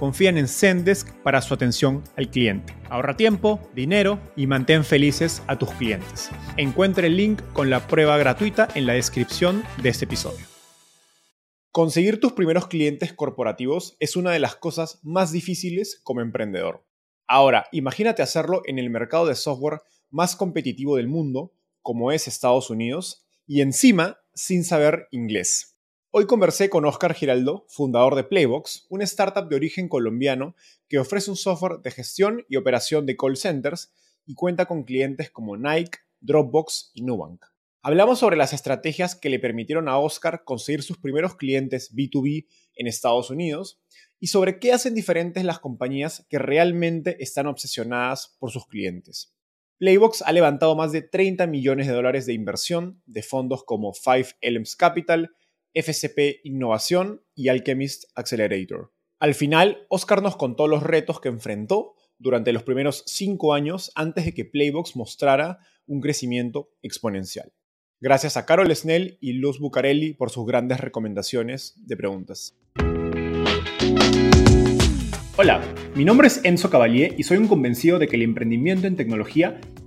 confían en Zendesk para su atención al cliente. Ahorra tiempo, dinero y mantén felices a tus clientes. Encuentre el link con la prueba gratuita en la descripción de este episodio. Conseguir tus primeros clientes corporativos es una de las cosas más difíciles como emprendedor. Ahora, imagínate hacerlo en el mercado de software más competitivo del mundo, como es Estados Unidos, y encima sin saber inglés. Hoy conversé con Oscar Giraldo, fundador de Playbox, una startup de origen colombiano que ofrece un software de gestión y operación de call centers y cuenta con clientes como Nike, Dropbox y Nubank. Hablamos sobre las estrategias que le permitieron a Oscar conseguir sus primeros clientes B2B en Estados Unidos y sobre qué hacen diferentes las compañías que realmente están obsesionadas por sus clientes. Playbox ha levantado más de 30 millones de dólares de inversión de fondos como Five Elms Capital, FCP Innovación y Alchemist Accelerator. Al final, Oscar nos contó los retos que enfrentó durante los primeros cinco años antes de que Playbox mostrara un crecimiento exponencial. Gracias a Carol Snell y Luz Bucarelli por sus grandes recomendaciones de preguntas. Hola, mi nombre es Enzo Cavalier y soy un convencido de que el emprendimiento en tecnología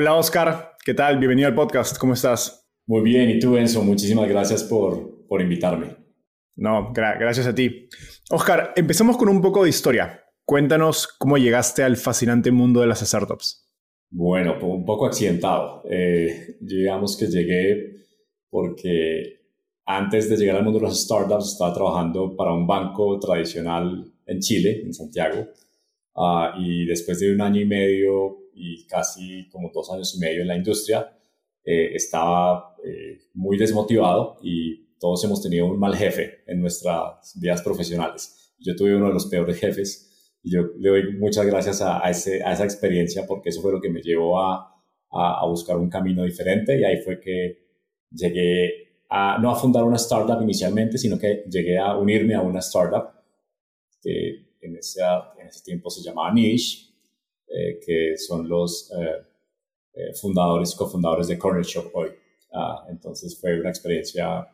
Hola Oscar, ¿qué tal? Bienvenido al podcast, ¿cómo estás? Muy bien, y tú, Enzo, muchísimas gracias por, por invitarme. No, gracias a ti. Oscar, empecemos con un poco de historia. Cuéntanos cómo llegaste al fascinante mundo de las startups. Bueno, un poco accidentado. Eh, digamos que llegué porque antes de llegar al mundo de las startups estaba trabajando para un banco tradicional en Chile, en Santiago, uh, y después de un año y medio y casi como dos años y medio en la industria, eh, estaba eh, muy desmotivado y todos hemos tenido un mal jefe en nuestras vidas profesionales. Yo tuve uno de los peores jefes y yo le doy muchas gracias a, ese, a esa experiencia porque eso fue lo que me llevó a, a, buscar un camino diferente y ahí fue que llegué a, no a fundar una startup inicialmente, sino que llegué a unirme a una startup que en, ese, en ese tiempo se llamaba Niche, eh, que son los eh, fundadores, cofundadores de Corner Shop hoy. Ah, entonces fue una experiencia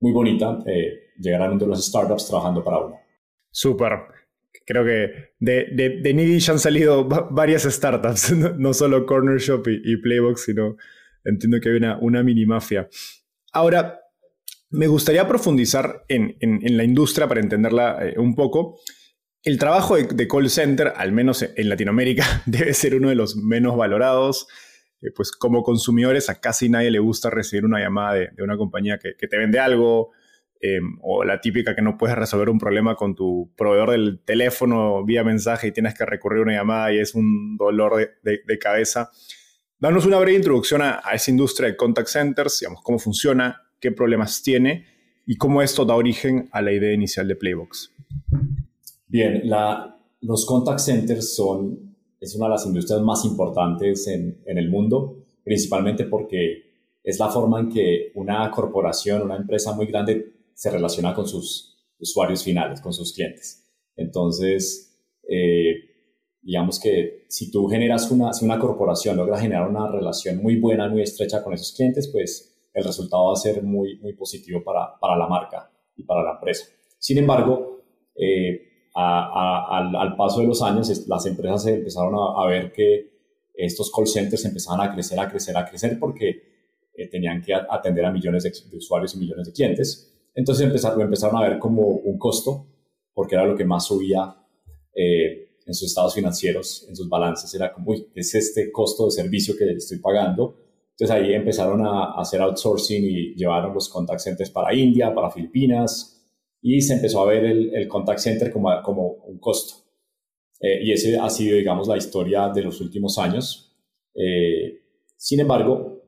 muy bonita eh, llegar al mundo de las startups trabajando para uno. Súper. Creo que de, de, de Nidish han salido varias startups, no, solo Corner Shop y, Playbox, sino entiendo que hay una, una mini mafia. Ahora, me gustaría profundizar en, en, la industria para entenderla eh, un poco. El trabajo de, call center, al menos en Latinoamérica, debe ser uno de los menos valorados pues como consumidores a casi nadie le gusta recibir una llamada de, una compañía que, te vende algo em, o la típica que no puedes resolver un problema con tu proveedor del teléfono vía mensaje y tienes que recurrir a una llamada y es un dolor de, cabeza. Danos una breve introducción a, esa industria de contact centers, digamos, cómo funciona, qué problemas tiene y cómo esto da origen a la idea inicial de Playbox. Bien, los contact centers son es una de las industrias más importantes en, en, el mundo, principalmente porque es la forma en que una corporación, una empresa muy grande se relaciona con sus usuarios finales, con sus clientes. Entonces, eh, digamos que si tú generas una, una corporación logra generar una relación muy buena, muy estrecha con esos clientes, pues el resultado va a ser muy, muy positivo para, para la marca y para la empresa. Sin embargo, eh, al, paso de los años, las empresas empezaron a, ver que estos call centers empezaban a crecer, a crecer, a crecer porque eh, tenían que atender a millones de, usuarios y millones de clientes. Entonces empezaron, empezaron a ver como un costo, porque era lo que más subía eh, en sus estados financieros, en sus balances. Era como, uy, es este costo de servicio que estoy pagando. Entonces ahí empezaron a, hacer outsourcing y llevaron los contact centers para India, para Filipinas, y se empezó a ver el, contact center como, como un costo. Eh, y ese ha sido, digamos, la historia de los últimos años. Eh, sin embargo,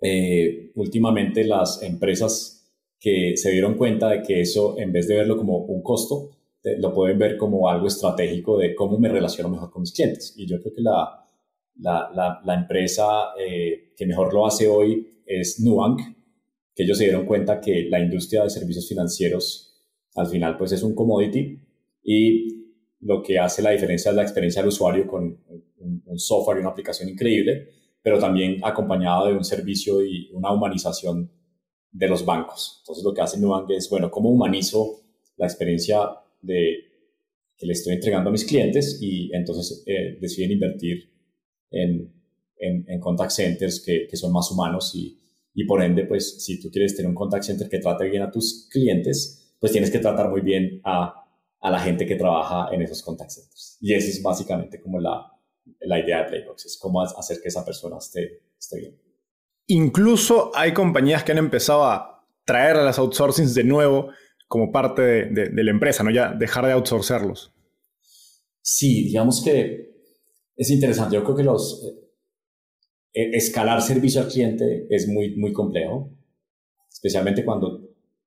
eh, últimamente las empresas que se dieron cuenta de que eso, en vez de verlo como un costo, lo pueden ver como algo estratégico de cómo me relaciono mejor con mis clientes. Y yo creo que la, la, la, empresa que mejor lo hace hoy es Nubank, que ellos se dieron cuenta que la industria de servicios financieros al final pues es un commodity y lo que hace la diferencia es la experiencia del usuario con un, software y una aplicación increíble, pero también acompañado de un servicio y una humanización de los bancos. Entonces lo que hace Nubank es, bueno, ¿cómo humanizo la experiencia de, que le estoy entregando a mis clientes? Y entonces eh, deciden invertir en, en, contact centers que, que son más humanos y, y por ende, pues si tú quieres tener un contact center que trate bien a tus clientes, pues tienes que tratar muy bien a, a la gente que trabaja en esos contact centers. Y eso es básicamente como la, la idea de Playbox, es cómo hacer que esa persona esté, esté bien. Incluso hay compañías que han empezado a traer a las outsourcings de nuevo como parte de, de, la empresa, ¿no? Ya dejar de outsourcerlos. Sí, digamos que es interesante. Yo creo que los eh, escalar servicio al cliente es muy, muy complejo, especialmente cuando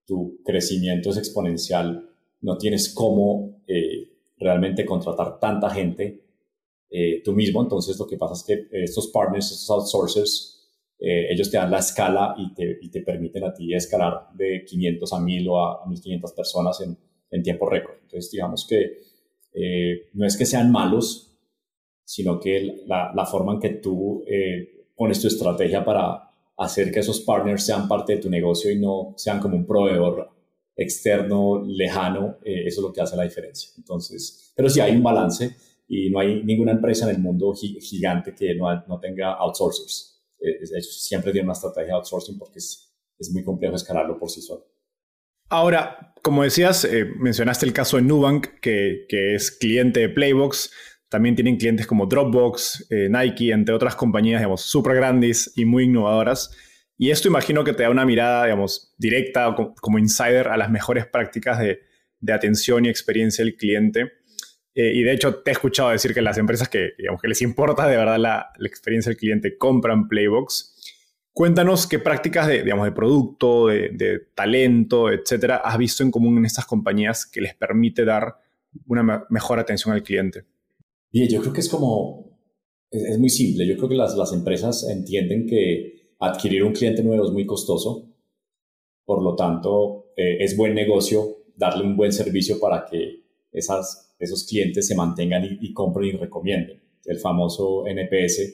tu crecimiento es exponencial, no tienes cómo eh, realmente contratar tanta gente eh, tú mismo, entonces lo que pasa es que estos partners, estos outsourcers, eh, ellos te dan la escala y te, permiten a ti escalar de 500 a 1000 o a, 1500 personas en, tiempo récord. Entonces, digamos que no es que sean malos, sino que la, la forma en que tú pones tu estrategia para hacer que esos partners sean parte de tu negocio y no sean como un proveedor externo, lejano, eh, eso es lo que hace la diferencia. Entonces, pero sí hay un balance y no hay ninguna empresa en el mundo gigante que no, no tenga outsourcers. Eh, ellos siempre tienen una estrategia de outsourcing porque es, es muy complejo escalarlo por sí solo. Ahora, como decías, eh, mencionaste el caso de Nubank, que, que es cliente de Playbox. También tienen clientes como Dropbox, eh, Nike, entre otras compañías, digamos, súper grandes y muy innovadoras. Y esto imagino que te da una mirada, digamos, directa como, insider a las mejores prácticas de, atención y experiencia del cliente. Eh, y de hecho, te he escuchado decir que las empresas que, digamos, que les importa de verdad la, experiencia del cliente compran Playbox. Cuéntanos qué prácticas de, digamos, de producto, de, de, talento, etcétera, has visto en común en estas compañías que les permite dar una mejor atención al cliente. Y yo creo que es como, es, muy simple. Yo creo que las, las empresas entienden que adquirir un cliente nuevo es muy costoso. Por lo tanto, eh, es buen negocio darle un buen servicio para que esas, esos clientes se mantengan y, compren y recomienden. El famoso NPS,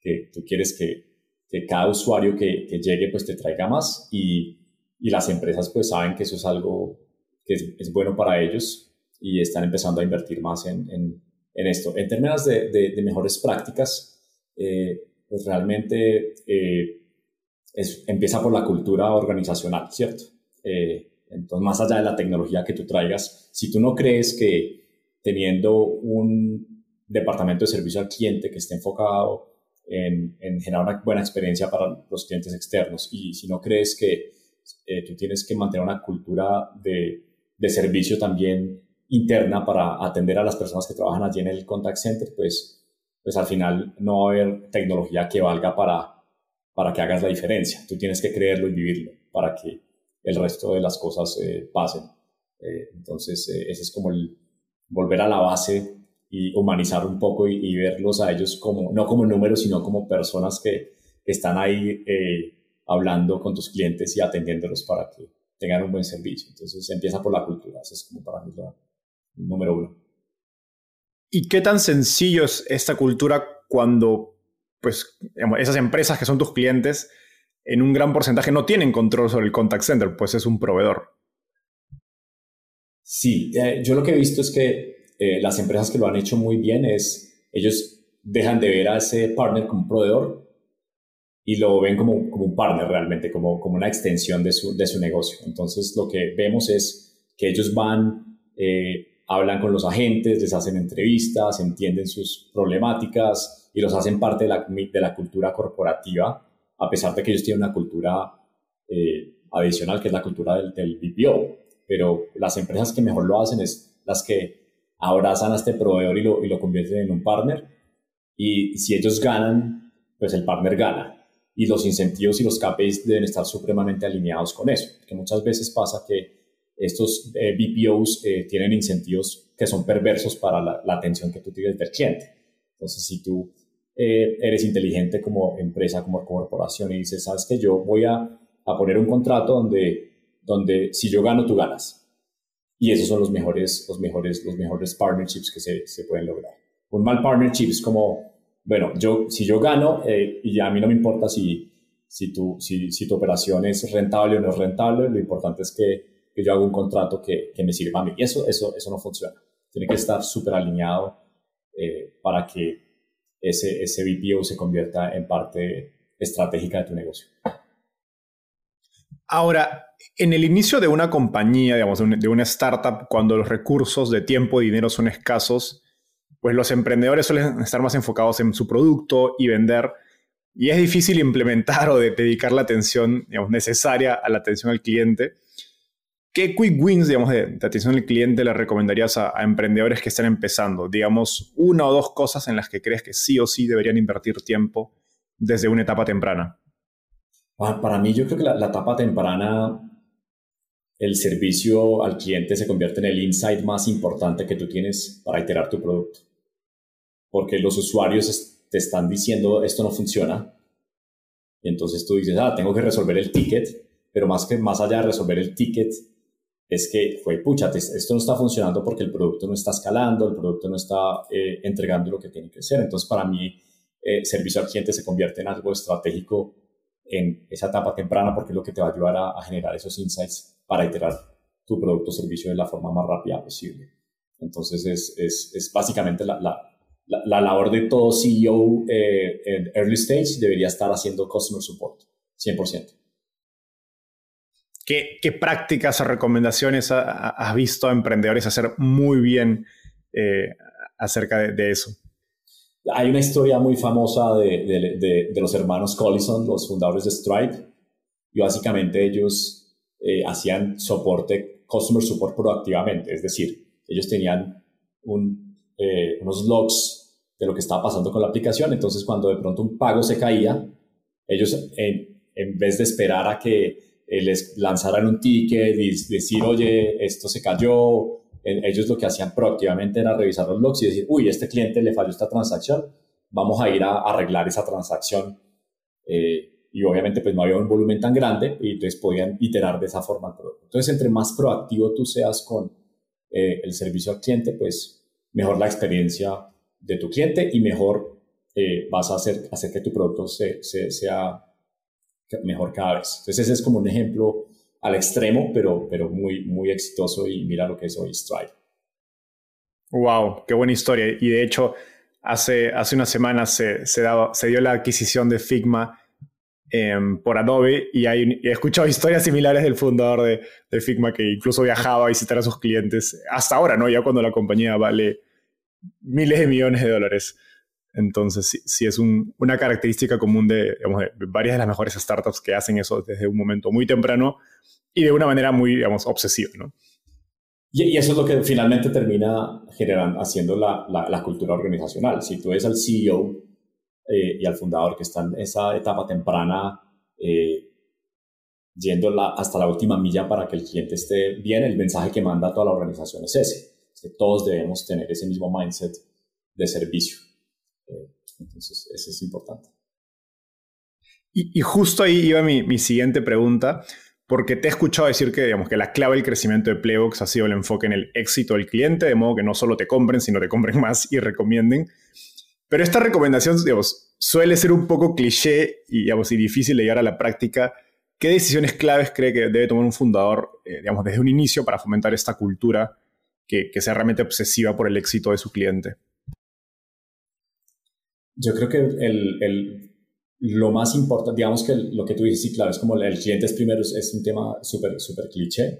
que tú quieres que, que cada usuario que, que, llegue pues te traiga más y, y, las empresas pues saben que eso es algo que es, es, bueno para ellos y están empezando a invertir más en, en, en esto. En términos de, de, mejores prácticas, eh, pues realmente eh, es, empieza por la cultura organizacional, ¿cierto? Eh, entonces, más allá de la tecnología que tú traigas, si tú no crees que teniendo un departamento de servicio al cliente que esté enfocado en, en generar una buena experiencia para los clientes externos y si no crees que tú tienes que mantener una cultura de, de servicio también interna para atender a las personas que trabajan allí en el contact center, pues, pues al final no va a haber tecnología que valga para, para que hagas la diferencia. Tú tienes que creerlo y vivirlo para que el resto de las cosas eh, pasen. Eh, entonces, eh, ese es como el volver a la base y humanizar un poco y, verlos a ellos como, no como números, sino como personas que están ahí hablando con tus clientes y atendiéndolos para que, tengan un buen servicio. Entonces empieza por la cultura, eso es como para mí el número uno. ¿Y qué tan sencillo es esta cultura cuando pues, esas empresas que son tus clientes en un gran porcentaje no tienen control sobre el contact center, pues es un proveedor? Sí, eh, yo lo que he visto es que eh, las empresas que lo han hecho muy bien es, ellos dejan de ver a ese partner como un proveedor y lo ven como, como un partner realmente, como, como una extensión de su, de su negocio. Entonces lo que vemos es que ellos van, eh, hablan con los agentes, les hacen entrevistas, entienden sus problemáticas y los hacen parte de la, de la cultura corporativa, a pesar de que ellos tienen una cultura eh, adicional que es la cultura del, del BPO. Pero las empresas que mejor lo hacen es las que abrazan a este proveedor y lo, y lo convierten en un partner. Y si ellos ganan, pues el partner gana y los incentivos y los KPIs deben estar supremamente alineados con eso, que muchas veces pasa que estos eh, BPOs eh, tienen incentivos que son perversos para la, atención que tú tienes del cliente. Entonces, si tú eh, eres inteligente como empresa, como corporación y dices, sabes que yo voy a, a, poner un contrato donde, donde si yo gano, tú ganas. Y esos son los mejores, los mejores, los mejores partnerships que se, se pueden lograr. Un mal partnership es como bueno, yo, si yo gano, eh, y a mí no me importa si, si, tu, si, si, tu operación es rentable o no es rentable, lo importante es que, que yo haga un contrato que, que, me sirva a mí. Y eso, eso, eso no funciona. Tiene que estar súper alineado eh, para que ese, ese se convierta en parte estratégica de tu negocio. Ahora, en el inicio de una compañía, digamos, de una startup, cuando los recursos de tiempo y dinero son escasos, pues los emprendedores suelen estar más enfocados en su producto y vender, y es difícil implementar o dedicar la atención necesaria a la atención al cliente. ¿Qué quick wins digamos, de, atención al cliente le recomendarías a, emprendedores que están empezando? Digamos, una o dos cosas en las que crees que sí o sí deberían invertir tiempo desde una etapa temprana. Para mí, yo creo que la, etapa temprana el servicio al cliente se convierte en el insight más importante que tú tienes para iterar tu producto porque los usuarios te están diciendo esto no funciona. Y entonces tú dices, ah, tengo que resolver el ticket, pero más, que, más allá de resolver el ticket, es que, fue, pucha, esto no está funcionando porque el producto no está escalando, el producto no está eh, entregando lo que tiene que ser. Entonces, para mí, eh, servicio al cliente se convierte en algo estratégico en esa etapa temprana porque es lo que te va a ayudar a, generar esos insights para iterar tu producto o servicio de la forma más rápida posible. Entonces, es, es, es básicamente la, la, labor de todo CEO eh, en early stage debería estar haciendo customer support, 100%. ¿Qué, qué prácticas o recomendaciones has visto a emprendedores hacer muy bien eh, acerca de, eso? Hay una historia muy famosa de, de, de, los hermanos Collison, los fundadores de Stripe, y básicamente ellos eh, hacían soporte, customer support proactivamente, es decir, ellos tenían un, unos logs de lo que estaba pasando con la aplicación. Entonces, cuando de pronto un pago se caía, ellos en, en vez de esperar a que eh, les lanzaran un ticket y decir, oye, esto se cayó, ellos lo que hacían proactivamente era revisar los logs y decir, uy, este cliente le falló esta transacción, vamos a ir a, arreglar esa transacción. Eh, y obviamente pues no había un volumen tan grande y entonces podían iterar de esa forma Entonces, entre más proactivo tú seas con eh, el servicio al cliente, pues mejor la experiencia de tu cliente y mejor eh, vas a hacer, hacer que tu producto se, sea mejor cada vez. Entonces ese es como un ejemplo al extremo, pero, pero muy, muy exitoso y mira lo que es hoy Stripe. Wow, qué buena historia. Y de hecho, hace, hace unas semanas se, se, se dio la adquisición de Figma em, por Adobe y, hay, he escuchado historias similares del fundador de, de, Figma que incluso viajaba a visitar a sus clientes hasta ahora, ¿no? Ya cuando la compañía vale miles de millones de dólares. Entonces, sí, es una característica común de, varias de las mejores startups que hacen eso desde un momento muy temprano y de una manera muy, obsesiva. Y, eso es lo que finalmente termina generando, haciendo la, la, cultura organizacional. Si tú ves al CEO eh, y al fundador que están en esa etapa temprana, eh, yendo hasta la última milla para que el cliente esté bien, el mensaje que manda a toda la organización es ese que todos debemos tener ese mismo mindset de servicio. Entonces, eso es importante. Y, justo ahí iba mi, mi, siguiente pregunta, porque te he escuchado decir que, digamos, que la clave del crecimiento de Playbox ha sido el enfoque en el éxito del cliente, de modo que no solo te compren, sino te compren más y recomienden. Pero esta recomendación, digamos, suele ser un poco cliché y, digamos, difícil de llegar a la práctica. ¿Qué decisiones claves cree que debe tomar un fundador, eh, digamos, desde un inicio para fomentar esta cultura que, sea realmente obsesiva por el éxito de su cliente? Yo creo que el, lo más importante, digamos que lo que tú dices, sí, claro, es como el cliente es primero, es, un tema súper, súper cliché,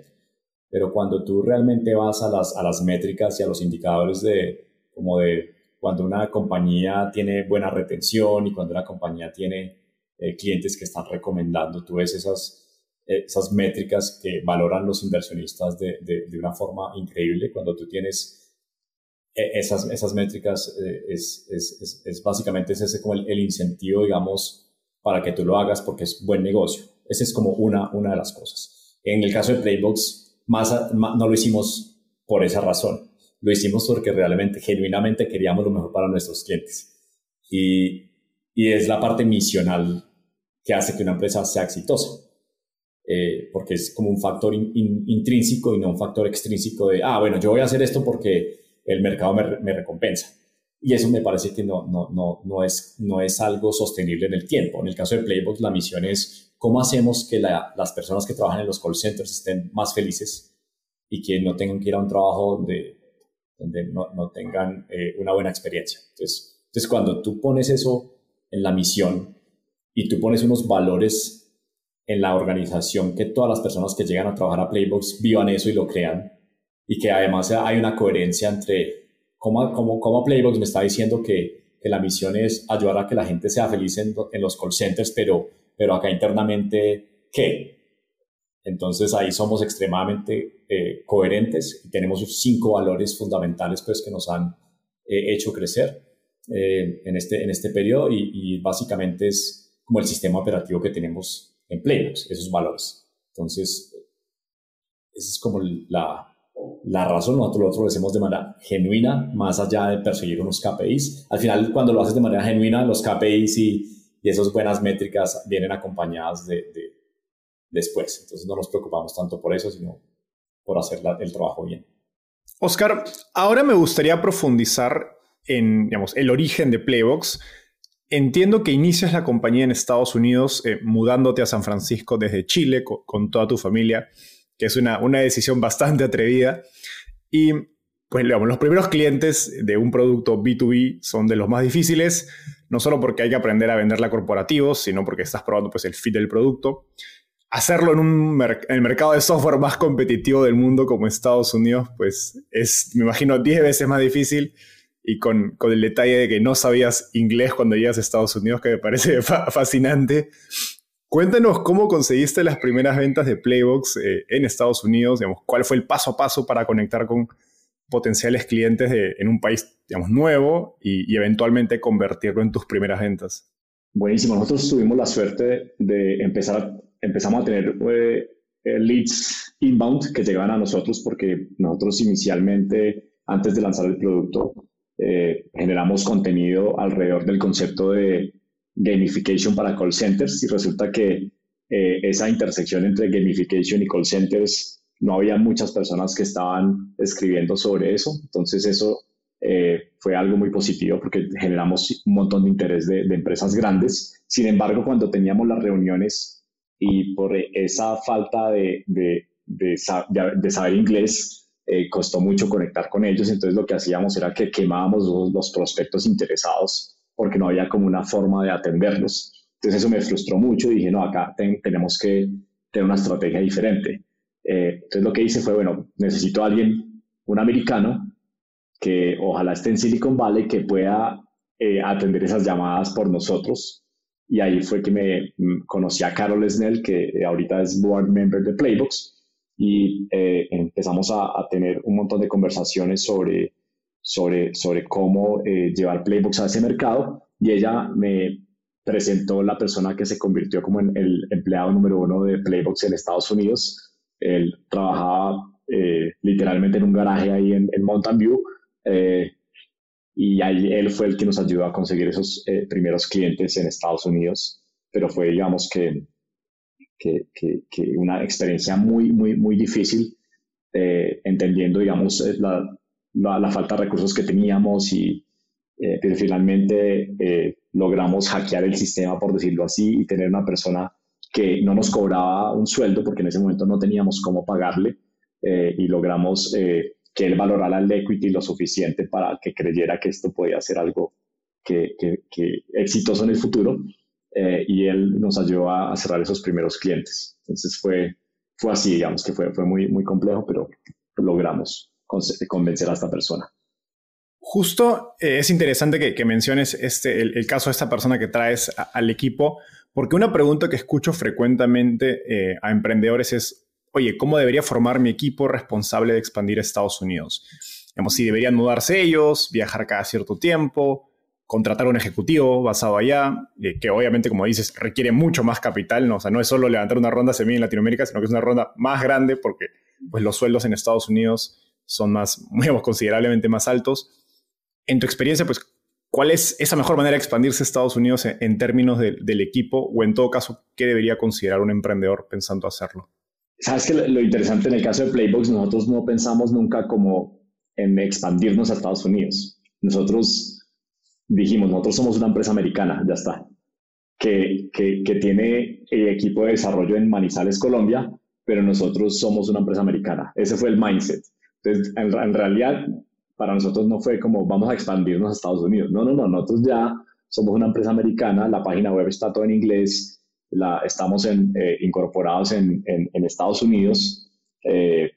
pero cuando tú realmente vas a las, a las métricas y a los indicadores de, como de cuando una compañía tiene buena retención y cuando una compañía tiene eh, clientes que están recomendando, tú ves esas, esas métricas que valoran los inversionistas de, de, una forma increíble. Cuando tú tienes eh, esas, esas métricas, eh, es, es, es, básicamente ese como el, incentivo, digamos, para que tú lo hagas porque es buen negocio. Esa es como una, una de las cosas. En el caso de Playbox, más, no lo hicimos por esa razón. Lo hicimos porque realmente, genuinamente queríamos lo mejor para nuestros clientes. Y, y es la parte misional que hace que una empresa sea exitosa. Eh, porque es como un factor intrínseco y no un factor extrínseco de, ah, bueno, yo voy a hacer esto porque el mercado me, recompensa. Y eso me parece que no, no, no, no, es, no es algo sostenible en el tiempo. En el caso de Playbox, la misión es cómo hacemos que las personas que trabajan en los call centers estén más felices y que no tengan que ir a un trabajo donde, no, no tengan eh, una buena experiencia. Entonces, entonces, cuando tú pones eso en la misión, y tú pones unos valores en la organización que todas las personas que llegan a trabajar a Playbox vivan eso y lo crean y que además hay una coherencia entre cómo, cómo, cómo Playbox me está diciendo que, que, la misión es ayudar a que la gente sea feliz en, en los call centers, pero, pero acá internamente, ¿qué? Entonces ahí somos extremadamente eh, coherentes y tenemos cinco valores fundamentales pues, que nos han eh, hecho crecer eh, en, este, en este periodo y, y básicamente es como el sistema operativo que tenemos en Playbox, esos valores. Entonces, esa es como la, la razón. Nosotros lo otro lo hacemos de manera genuina, más allá de perseguir unos KPIs. Al final, cuando lo haces de manera genuina, los KPIs y, y esas buenas métricas vienen acompañadas de, de, después. Entonces, no nos preocupamos tanto por eso, sino por hacer el trabajo bien. Oscar, ahora me gustaría profundizar en digamos, el origen de Playbox Entiendo que inicias la compañía en Estados Unidos eh, mudándote a San Francisco desde Chile con, toda tu familia, que es una, una, decisión bastante atrevida. Y pues digamos, los primeros clientes de un producto B2B son de los más difíciles, no solo porque hay que aprender a venderla a corporativos, sino porque estás probando pues, el fit del producto. Hacerlo en, un en el mercado de software más competitivo del mundo como Estados Unidos, pues es, me imagino, 10 veces más difícil y con, con, el detalle de que no sabías inglés cuando llegas a Estados Unidos, que me parece fascinante. Cuéntanos cómo conseguiste las primeras ventas de Playbox eh, en Estados Unidos, digamos, cuál fue el paso a paso para conectar con potenciales clientes en un país digamos, nuevo y, eventualmente convertirlo en tus primeras ventas. Buenísimo, nosotros tuvimos la suerte de empezar, empezamos a tener eh, leads inbound que llegaban a nosotros porque nosotros inicialmente, antes de lanzar el producto, eh, generamos contenido alrededor del concepto de gamification para call centers y resulta que eh, esa intersección entre gamification y call centers no había muchas personas que estaban escribiendo sobre eso. Entonces eso eh, fue algo muy positivo porque generamos un montón de interés de, empresas grandes. Sin embargo, cuando teníamos las reuniones y por esa falta de, de, de saber inglés, eh, costó mucho conectar con ellos, entonces lo que hacíamos era que quemábamos los, prospectos interesados porque no había como una forma de atenderlos. Entonces eso me frustró mucho y dije, no, acá tenemos que tener una estrategia diferente. Eh, entonces lo que hice fue, bueno, necesito a alguien, un americano, que ojalá esté en Silicon Valley, que pueda eh, atender esas llamadas por nosotros. Y ahí fue que me mm, conocí a Carol Snell, que ahorita es board member de Playbox y eh, empezamos a, tener un montón de conversaciones sobre, sobre, sobre cómo eh, llevar Playbox a ese mercado y ella me presentó la persona que se convirtió como en el empleado número uno de Playbox en Estados Unidos. Él trabajaba eh, literalmente en un garaje ahí en, en Mountain View y ahí él fue el que nos ayudó a conseguir esos primeros clientes en Estados Unidos, pero fue, digamos, que que, que, una experiencia muy, muy, muy difícil, eh, entendiendo, digamos, eh, la, la, falta de recursos que teníamos y eh, pero finalmente logramos hackear el sistema, por decirlo así, y tener una persona que no nos cobraba un sueldo porque en ese momento no teníamos cómo pagarle y logramos que él valorara el equity lo suficiente para que creyera que esto podía ser algo que, que, que exitoso en el futuro eh, y él nos ayudó a, cerrar esos primeros clientes. Entonces fue, fue así, digamos, que fue, fue muy, muy complejo, pero logramos convencer a esta persona. Justo eh, es interesante que, menciones este, el, caso de esta persona que traes al equipo, porque una pregunta que escucho frecuentemente eh, a emprendedores es, oye, ¿cómo debería formar mi equipo responsable de expandir a Estados Unidos? Digamos, si deberían mudarse ellos, viajar cada cierto tiempo, contratar un ejecutivo basado allá, eh, que obviamente, como dices, requiere mucho más capital, ¿no? O sea, no es solo levantar una ronda semilla en Latinoamérica, sino que es una ronda más grande porque pues, los sueldos en Estados Unidos son más, digamos, considerablemente más altos. En tu experiencia, pues, ¿cuál es esa mejor manera de expandirse Estados Unidos en, términos del equipo? O en todo caso, ¿qué debería considerar un emprendedor pensando hacerlo? Sabes que lo interesante en el caso de Playbox, nosotros no pensamos nunca como en expandirnos a Estados Unidos. Nosotros dijimos, nosotros somos una empresa americana, ya está, que, que, que tiene equipo de desarrollo en Manizales, Colombia, pero nosotros somos una empresa americana. Ese fue el mindset. Entonces, en, realidad, para nosotros no fue como vamos a expandirnos a Estados Unidos. No, no, no, nosotros ya somos una empresa americana, la página web está todo en inglés, la, estamos en, eh, incorporados en, en, Estados Unidos eh,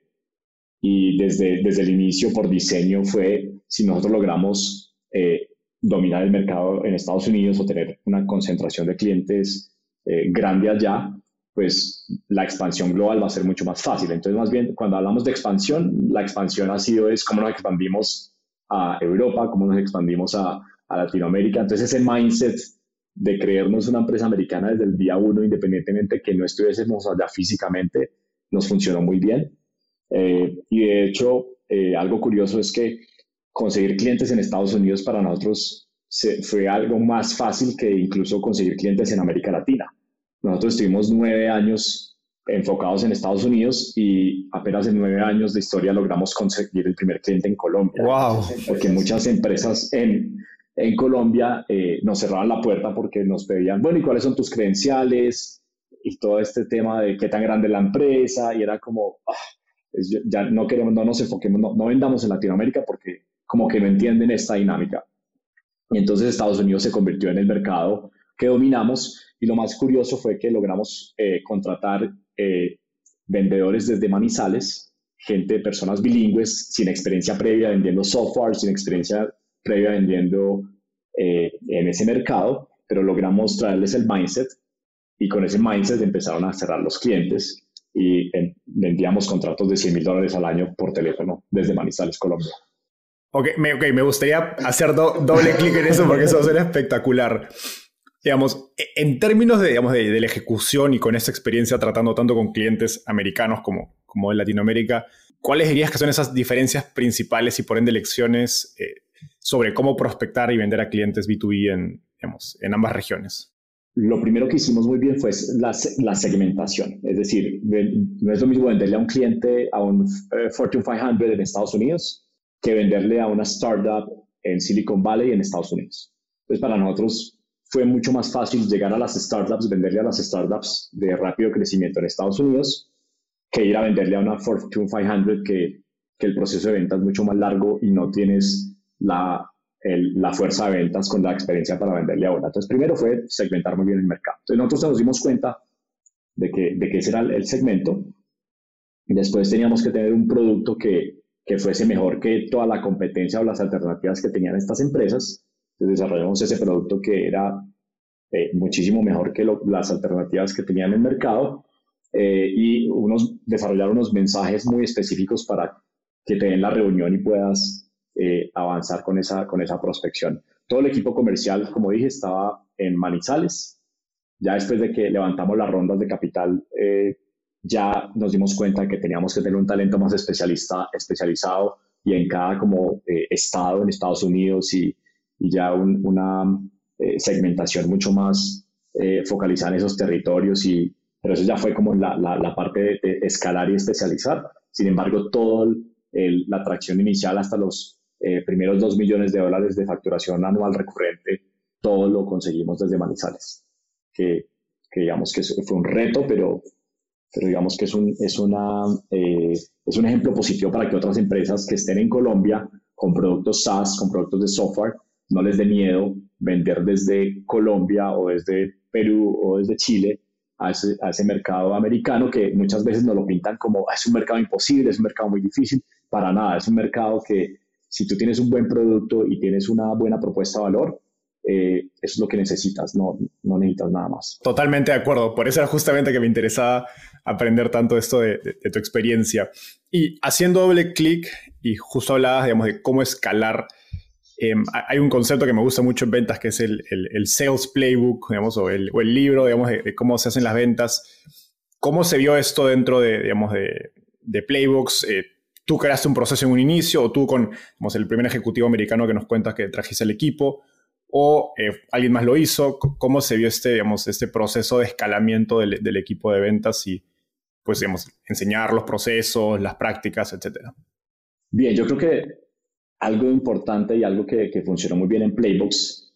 y desde, desde el inicio por diseño fue, si nosotros logramos eh, dominar el mercado en Estados Unidos o tener una concentración de clientes eh, grande allá, pues la expansión global va a ser mucho más fácil. Entonces, más bien, cuando hablamos de expansión, la expansión ha sido es cómo nos expandimos a Europa, cómo nos expandimos a, a Latinoamérica. Entonces, ese mindset de creernos una empresa americana desde el día uno, independientemente que no estuviésemos allá físicamente, nos funcionó muy bien. Eh, y de hecho, eh, algo curioso es que conseguir clientes en Estados Unidos para nosotros fue algo más fácil que incluso conseguir clientes en América Latina. Nosotros estuvimos nueve años enfocados en Estados Unidos y apenas en nueve años de historia logramos conseguir el primer cliente en Colombia. Wow. Porque muchas empresas en, en Colombia eh, nos cerraban la puerta porque nos pedían, bueno, ¿y cuáles son tus credenciales? Y todo este tema de qué tan grande es la empresa. Y era como, ah, ya no queremos, no nos enfoquemos, no, no vendamos en Latinoamérica porque como que no entienden esta dinámica. Y entonces Estados Unidos se convirtió en el mercado que dominamos y lo más curioso fue que logramos eh, contratar eh, vendedores desde Manizales, gente, personas bilingües, sin experiencia previa vendiendo software, sin experiencia previa vendiendo eh, en ese mercado, pero logramos traerles el mindset y con ese mindset empezaron a cerrar los clientes y vendíamos contratos de 100 mil dólares al año por teléfono desde Manizales, Colombia. Ok, me, me gustaría hacer doble clic en eso porque eso suena espectacular. Digamos, e, en términos de, digamos, de, la ejecución y con esa experiencia tratando tanto con clientes americanos como, como en Latinoamérica, ¿cuáles dirías que son esas diferencias principales y por ende lecciones eh, sobre cómo prospectar y vender a clientes B2B en, digamos, en ambas regiones? Lo primero que hicimos muy bien fue la, la, segmentación. Es decir, no es lo mismo venderle a un cliente a un eh, Fortune 500 en Estados Unidos que venderle a una startup en Silicon Valley en Estados Unidos. Entonces, para nosotros fue mucho más fácil llegar a las startups, venderle a las startups de rápido crecimiento en Estados Unidos, que ir a venderle a una Fortune 500 que, que el proceso de venta es mucho más largo y no tienes la, la fuerza de ventas con la experiencia para venderle a una. Entonces, primero fue segmentar muy bien el mercado. Entonces, nosotros nos dimos cuenta de que, de que ese era el segmento. Y después teníamos que tener un producto que que fuese mejor que toda la competencia o las alternativas que tenían estas empresas. Entonces desarrollamos ese producto que era eh, muchísimo mejor que las alternativas que tenían en el mercado eh, y unos, desarrollar unos mensajes muy específicos para que te den la reunión y puedas eh, avanzar con esa, con esa prospección. Todo el equipo comercial, como dije, estaba en Manizales. Ya después de que levantamos las rondas de capital ya nos dimos cuenta que teníamos que tener un talento más especialista, especializado y en cada como eh, estado en Estados Unidos y, y ya una eh, segmentación mucho más eh, focalizada en esos territorios y pero eso ya fue como la, la, parte de, escalar y especializar. Sin embargo, toda la atracción inicial hasta los eh, primeros 2 millones de dólares de facturación anual recurrente, todo lo conseguimos desde Manizales, que, que digamos que fue un reto, pero, pero digamos que es un, es, una, eh, es un ejemplo positivo para que otras empresas que estén en Colombia con productos SaaS, con productos de software, no les dé miedo vender desde Colombia o desde Perú o desde Chile a ese, a ese mercado americano que muchas veces nos lo pintan como ah, es un mercado imposible, es un mercado muy difícil. Para nada, es un mercado que si tú tienes un buen producto y tienes una buena propuesta de valor, eh, eso es lo que necesitas, no, no necesitas nada más. Totalmente de acuerdo. Por eso era justamente que me interesaba aprender tanto esto de, tu experiencia. Y haciendo doble clic, y justo hablabas, digamos, de cómo escalar. Em, hay un concepto que me gusta mucho en ventas que es el, el, sales playbook, digamos, o el, o el libro, digamos, de, cómo se hacen las ventas. ¿Cómo se vio esto dentro de, digamos, de, de playbooks? Eh, ¿Tú creaste un proceso en un inicio o tú con digamos, el primer ejecutivo americano que nos cuentas que trajiste el equipo? o eh, alguien más lo hizo? ¿Cómo se vio este, digamos, este proceso de escalamiento del, del, equipo de ventas y, pues, digamos, enseñar los procesos, las prácticas, etcétera? Bien, yo creo que algo importante y algo que, que, funcionó muy bien en Playbooks,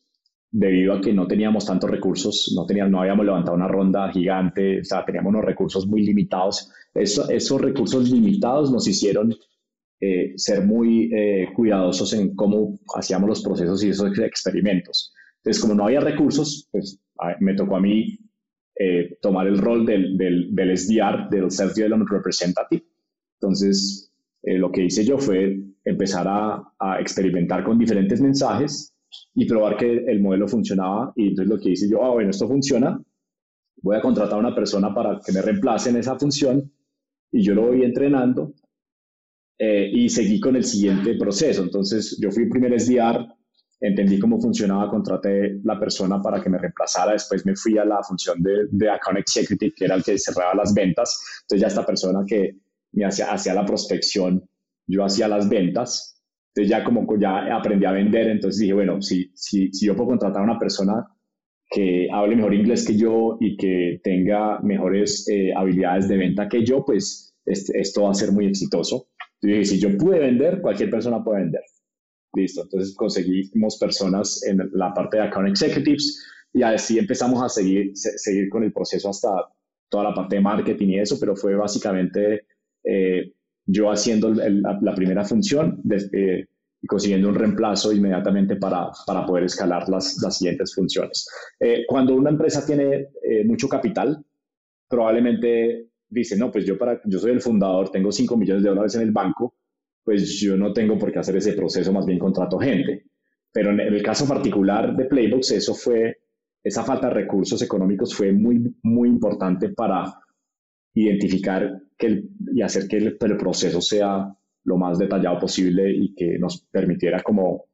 debido a que no teníamos tantos recursos, no, teníamos, no habíamos levantado una ronda gigante, o sea, teníamos unos recursos muy limitados. Eso, esos recursos limitados nos hicieron eh, ser muy eh, cuidadosos en cómo hacíamos los procesos y esos experimentos. Entonces, como no había recursos, pues me tocó a mí eh, tomar el rol del, del, del SDR, del Self Development Representative. Entonces, lo que hice yo fue empezar a, a, experimentar con diferentes mensajes y probar que el modelo funcionaba. Y entonces lo que hice yo, ah, bueno, esto funciona, voy a contratar a una persona para que me reemplace en esa función y yo lo voy entrenando eh, y seguí con el siguiente proceso. Entonces, yo fui primer SDR, entendí cómo funcionaba, contraté la persona para que me reemplazara, después me fui a la función de, de Account Executive, que era el que cerraba las ventas. Entonces, ya esta persona que me hacía, hacía la prospección, yo hacía las ventas. Entonces, ya como ya aprendí a vender, entonces dije, bueno, si, si, si yo puedo contratar a una persona que hable mejor inglés que yo y que tenga mejores eh, habilidades de venta que yo, pues esto va a ser muy exitoso. Entonces, si yo pude vender, cualquier persona puede vender. Listo. Entonces conseguimos personas en la parte de account executives y así empezamos a seguir, seguir con el proceso hasta toda la parte de marketing y eso, pero fue básicamente eh, yo haciendo la, primera función eh, y consiguiendo un reemplazo inmediatamente para, para poder escalar las, las siguientes funciones. Eh, cuando una empresa tiene mucho capital, probablemente dice, no, pues yo, para, yo soy el fundador, tengo 5 millones de dólares en el banco, pues yo no tengo por qué hacer ese proceso, más bien contrato gente. Pero en el caso particular de Playbox, eso fue, esa falta de recursos económicos fue muy, muy importante para identificar que y hacer que el, proceso sea lo más detallado posible y que nos permitiera como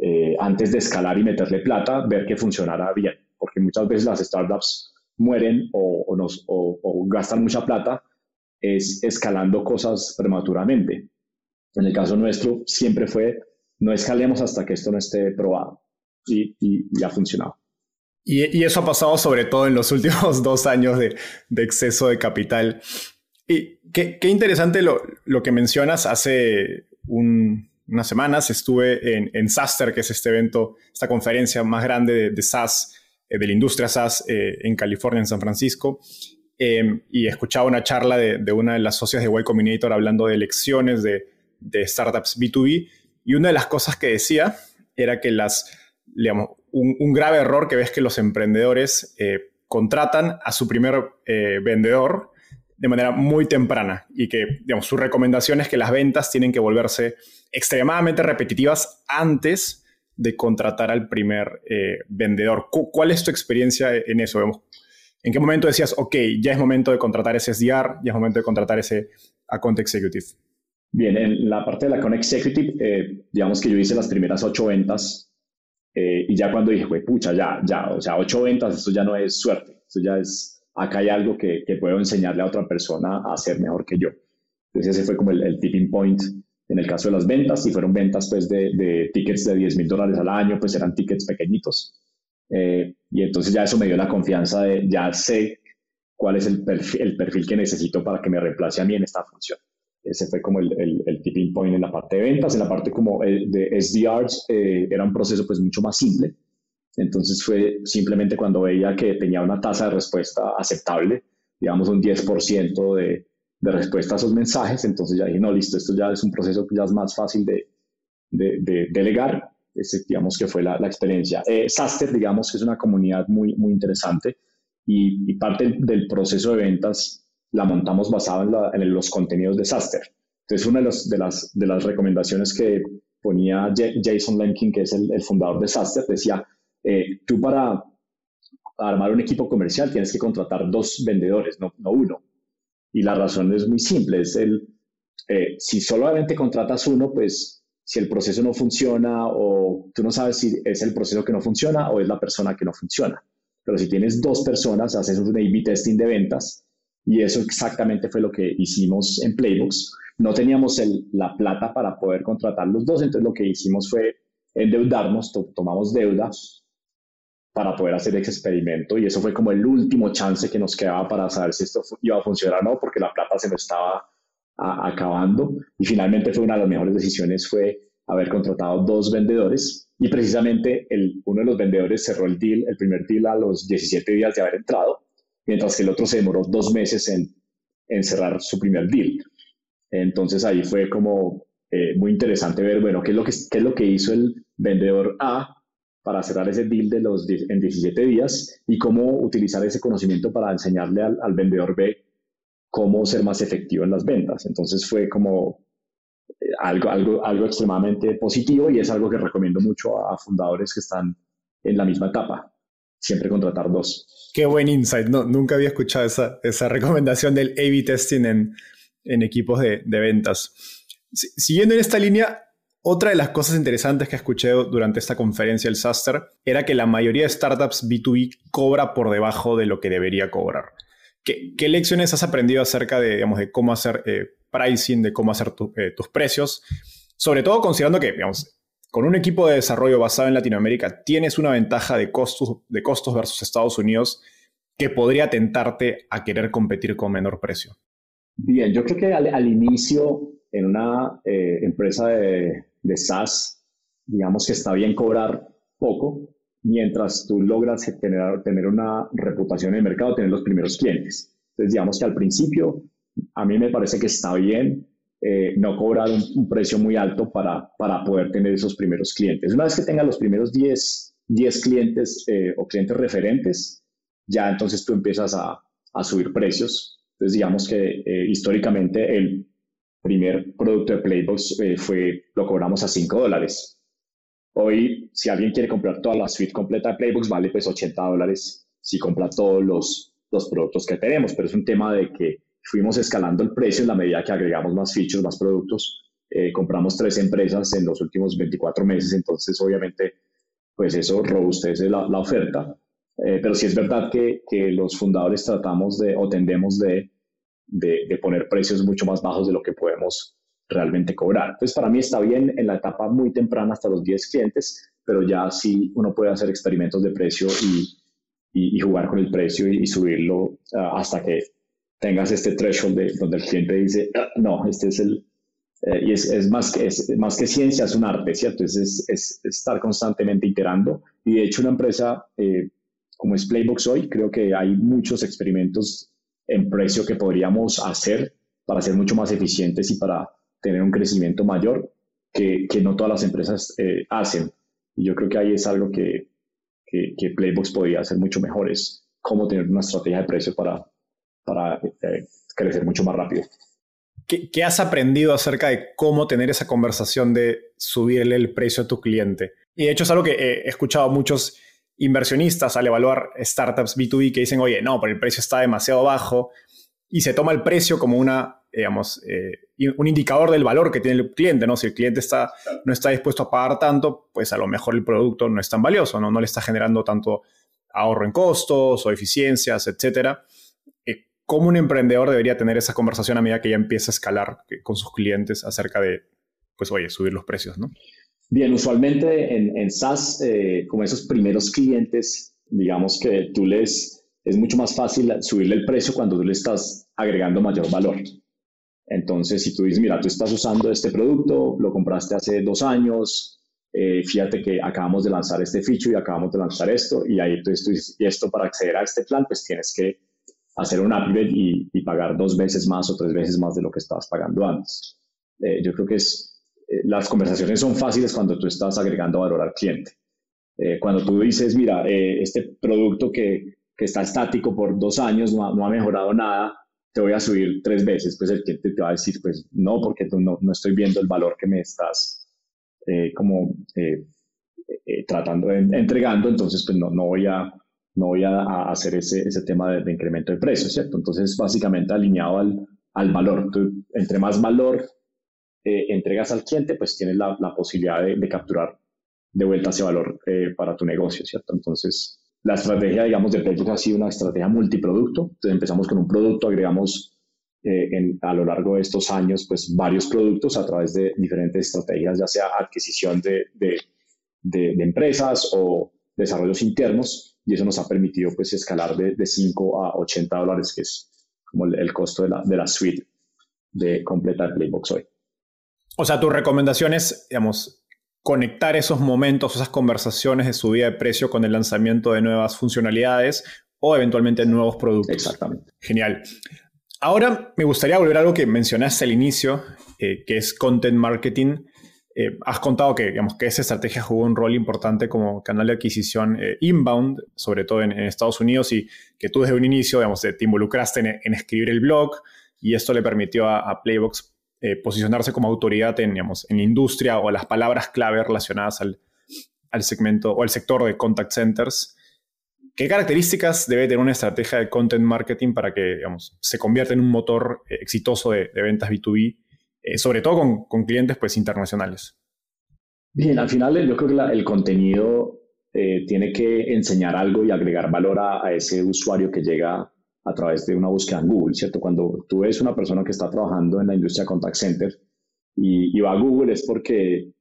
eh, antes de escalar y meterle plata, ver que funcionara bien. Porque muchas veces las startups mueren o, nos, o, gastan mucha plata es escalando cosas prematuramente. En el caso nuestro siempre fue, no escalemos hasta que esto no esté probado y, y, ha funcionado. Y, eso ha pasado sobre todo en los últimos dos años de, exceso de capital. Y qué, interesante lo, que mencionas. Hace unas semanas estuve en, en que es este evento, esta conferencia más grande de, de SaaS eh, de la industria SaaS eh, en California, en San Francisco, em, y escuchaba una charla de, una de las socias de Y Combinator hablando de elecciones de, startups B2B, y una de las cosas que decía era que las, digamos, un, grave error que ves que los emprendedores eh, contratan a su primer vendedor de manera muy temprana y que, digamos, su recomendación es que las ventas tienen que volverse extremadamente repetitivas antes de contratar al primer eh, vendedor. ¿Cuál es tu experiencia en eso? ¿En qué momento decías, ok, ya es momento de contratar ese SDR, ya es momento de contratar ese account executive? Bien, en la parte del account executive, eh, digamos que yo hice las primeras ocho ventas eh, y ya cuando dije, güey, pucha, ya, ya, o sea, ocho ventas, esto ya no es suerte, esto ya es, acá hay algo que, que puedo enseñarle a otra persona a hacer mejor que yo. Entonces ese fue como el, el tipping point en el caso de las ventas, si fueron ventas pues, de, de tickets de 10 mil dólares al año, pues eran tickets pequeñitos. Eh, y entonces ya eso me dio la confianza de, ya sé cuál es el perfil, el perfil que necesito para que me reemplace a mí en esta función. Ese fue como el, el, tipping point en la parte de ventas. En la parte como eh, de SDRs eh, era un proceso pues mucho más simple. Entonces fue simplemente cuando veía que tenía una tasa de respuesta aceptable, digamos un 10% de, de respuesta a esos mensajes, entonces ya dije, no, listo, esto ya es un proceso que ya es más fácil de, de, de delegar. Ese, digamos que fue la, la experiencia. Eh, Saster, digamos que es una comunidad muy, muy interesante y, y parte del proceso de ventas la montamos basada en, los contenidos de Saster. Entonces, una de, los, de, las, de las recomendaciones que ponía Jason Lemkin, que es el, fundador de Saster, decía, eh, tú para armar un equipo comercial tienes que contratar dos vendedores, no, no uno. Y la razón es muy simple, es el, eh, si solamente contratas uno, pues si el proceso no funciona o tú no sabes si es el proceso que no funciona o es la persona que no funciona. Pero si tienes dos personas, haces un A-B testing de ventas y eso exactamente fue lo que hicimos en Playbooks. No teníamos la plata para poder contratar los dos, entonces lo que hicimos fue endeudarnos, tomamos deuda para poder hacer ese experimento y eso fue como el último chance que nos quedaba para saber si esto iba a funcionar o no, porque la plata se nos estaba acabando. Y finalmente fue una de las mejores decisiones fue haber contratado dos vendedores. Y precisamente el, uno de los vendedores cerró el deal, el primer deal a los 17 días de haber entrado mientras que el otro se demoró dos meses en, en cerrar su primer deal. Entonces ahí fue como eh, muy interesante ver, bueno, qué es, lo que, qué es lo que hizo el vendedor A para cerrar ese deal de los, en 17 días y cómo utilizar ese conocimiento para enseñarle al, al vendedor B cómo ser más efectivo en las ventas. Entonces fue como eh, algo, algo, algo extremadamente positivo y es algo que recomiendo mucho a fundadores que están en la misma etapa siempre contratar dos. Qué buen insight. No, nunca había escuchado esa, esa recomendación del A-B testing en, en equipos de, de ventas. siguiendo en esta línea, otra de las cosas interesantes que escuché durante esta conferencia del SASTER era que la mayoría de startups B2B cobra por debajo de lo que debería cobrar. ¿Qué, qué lecciones has aprendido acerca de, digamos, de cómo hacer eh, pricing, de cómo hacer eh, tus precios? Sobre todo considerando que, digamos, con un equipo de desarrollo basado en Latinoamérica, tienes una ventaja de costos, de costos versus Estados Unidos que podría tentarte a querer competir con menor precio. Bien, yo creo que al, inicio en una eh, empresa de, de, SaaS, digamos que está bien cobrar poco, mientras tú logras tener, tener una reputación en el mercado, tener los primeros clientes. Entonces, digamos que al principio a mí me parece que está bien eh, no cobrar un, precio muy alto para, para poder tener esos primeros clientes. Una vez que tengas los primeros 10, 10 clientes eh, o clientes referentes, ya entonces tú empiezas a, a subir precios. Entonces digamos que eh, históricamente el primer producto de Playbox fue, lo cobramos a 5 dólares. Hoy, si alguien quiere comprar toda la suite completa de Playbox, vale pues 80 dólares si compra todos los, los productos que tenemos, pero es un tema de que fuimos escalando el precio en la medida que agregamos más features, más productos. Eh, compramos tres empresas en los últimos 24 meses, entonces obviamente pues eso robustece la, la oferta. Eh, pero sí es verdad que, que, los fundadores tratamos de o tendemos de, de, de, poner precios mucho más bajos de lo que podemos realmente cobrar. Entonces para mí está bien en la etapa muy temprana hasta los 10 clientes, pero ya sí uno puede hacer experimentos de precio y, y, jugar con el precio y, subirlo uh, hasta que tengas este threshold donde el cliente dice, ah, no, este es el... Eh, y es, es, más que, es más que ciencia, es un arte, ¿cierto? Es, es, estar constantemente iterando. Y de hecho una empresa eh, como es Playbox hoy, creo que hay muchos experimentos en precio que podríamos hacer para ser mucho más eficientes y para tener un crecimiento mayor que, que no todas las empresas eh, hacen. Y yo creo que ahí es algo que, que, que Playbox podría hacer mucho mejor, es cómo tener una estrategia de precio para, para eh, crecer mucho más rápido. ¿Qué, has aprendido acerca de cómo tener esa conversación de subirle el precio a tu cliente? Y de hecho es algo que he escuchado a muchos inversionistas al evaluar startups B2B que dicen, oye, no, pero el precio está demasiado bajo y se toma el precio como una, digamos, eh, un indicador del valor que tiene el cliente, ¿no? Si el cliente está, no está dispuesto a pagar tanto, pues a lo mejor el producto no es tan valioso, ¿no? No le está generando tanto ahorro en costos o eficiencias, etcétera cómo un emprendedor debería tener esa conversación a medida que ya empieza a escalar con sus clientes acerca de, pues, oye, subir los precios, ¿no? Bien, usualmente en, en SaaS, eh, como esos primeros clientes, digamos que tú les es mucho más fácil subirle el precio cuando tú le estás agregando mayor valor. Entonces, si tú dices, mira, tú estás usando este producto, lo compraste hace dos años, eh, fíjate que acabamos de lanzar este feature y acabamos de lanzar esto, y ahí tú, dices, y esto para acceder a este plan, pues tienes que hacer un upgrade y, pagar dos veces más o tres veces más de lo que estabas pagando antes. Eh, yo creo que es, eh, las conversaciones son fáciles cuando tú estás agregando valor al cliente. cuando tú dices, mira, este producto que, que, está estático por dos años no no ha mejorado nada, te voy a subir tres veces, pues el cliente te va a decir, pues no, porque tú no, no estoy viendo el valor que me estás eh, como eh, eh, tratando, entregando, entonces pues no, no voy a, no voy a, hacer ese, tema de, incremento de precio, ¿cierto? Entonces básicamente alineado al, al valor. Entre más valor entregas al cliente, pues tienes la, la posibilidad de, de, capturar de vuelta ese valor para tu negocio, ¿cierto? Entonces, la estrategia, digamos, de Playbook ha sido una estrategia multiproducto. Entonces empezamos con un producto, agregamos eh, a lo largo de estos años, pues varios productos a través de diferentes estrategias, ya sea adquisición de, de, empresas o desarrollos internos, y eso nos ha permitido pues escalar de, de 5 a 80 dólares, que es como el, costo de la, de la suite de completa de Playbox hoy. O sea, tu recomendación es, digamos, conectar esos momentos, esas conversaciones de subida de precio con el lanzamiento de nuevas funcionalidades o eventualmente nuevos productos. Exactamente. Genial. Ahora me gustaría volver a algo que mencionaste al inicio, eh, que es content marketing. Eh, has contado que, digamos, que esa estrategia jugó un rol importante como canal de adquisición eh, inbound, sobre todo en, Estados Unidos, y que tú desde un inicio digamos, te involucraste en, escribir el blog y esto le permitió a, a Playbox eh, posicionarse como autoridad en, digamos, en industria o las palabras clave relacionadas al, al segmento o al sector de contact centers. ¿Qué características debe tener una estrategia de content marketing para que digamos, se convierta en un motor eh, exitoso de, ventas B2B, eh, sobre todo con, con, clientes pues, internacionales? Bien, al final yo creo que el contenido tiene que enseñar algo y agregar valor a, a, ese usuario que llega a través de una búsqueda en Google, ¿cierto? Cuando tú ves una persona que está trabajando en la industria contact center y, va a Google es porque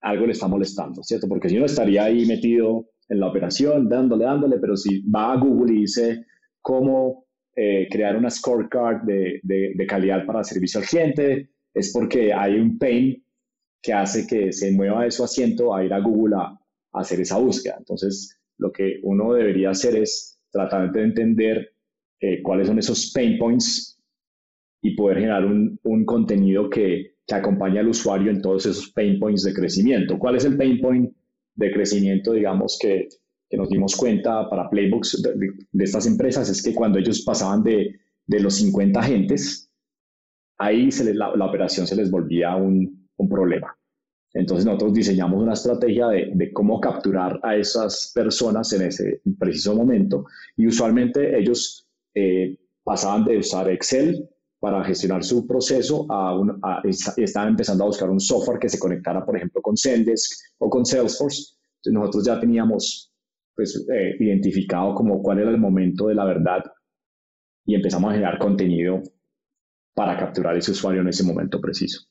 algo le está molestando, ¿cierto? Porque si no estaría ahí metido en la operación, dándole, dándole, pero si va a Google y dice cómo eh, crear una scorecard de, de, calidad para servicio al cliente, es porque hay un pain que hace que se mueva de su asiento a ir a Google a, hacer esa búsqueda. Entonces, lo que uno debería hacer es tratar de entender eh, cuáles son esos pain points y poder generar un, un contenido que, que, acompañe al usuario en todos esos pain points de crecimiento. ¿Cuál es el pain point de crecimiento, digamos, que, que nos dimos cuenta para Playbooks de, estas empresas? Es que cuando ellos pasaban de, de los 50 agentes, ahí la, operación se les volvía un, problema. Entonces nosotros diseñamos una estrategia de, de, cómo capturar a esas personas en ese preciso momento y usualmente ellos eh, pasaban de usar Excel para gestionar su proceso a, un, estaban empezando a buscar un software que se conectara, por ejemplo, con Zendesk o con Salesforce. Entonces nosotros ya teníamos pues, eh, identificado como cuál era el momento de la verdad y empezamos a generar contenido para capturar ese usuario en ese momento preciso.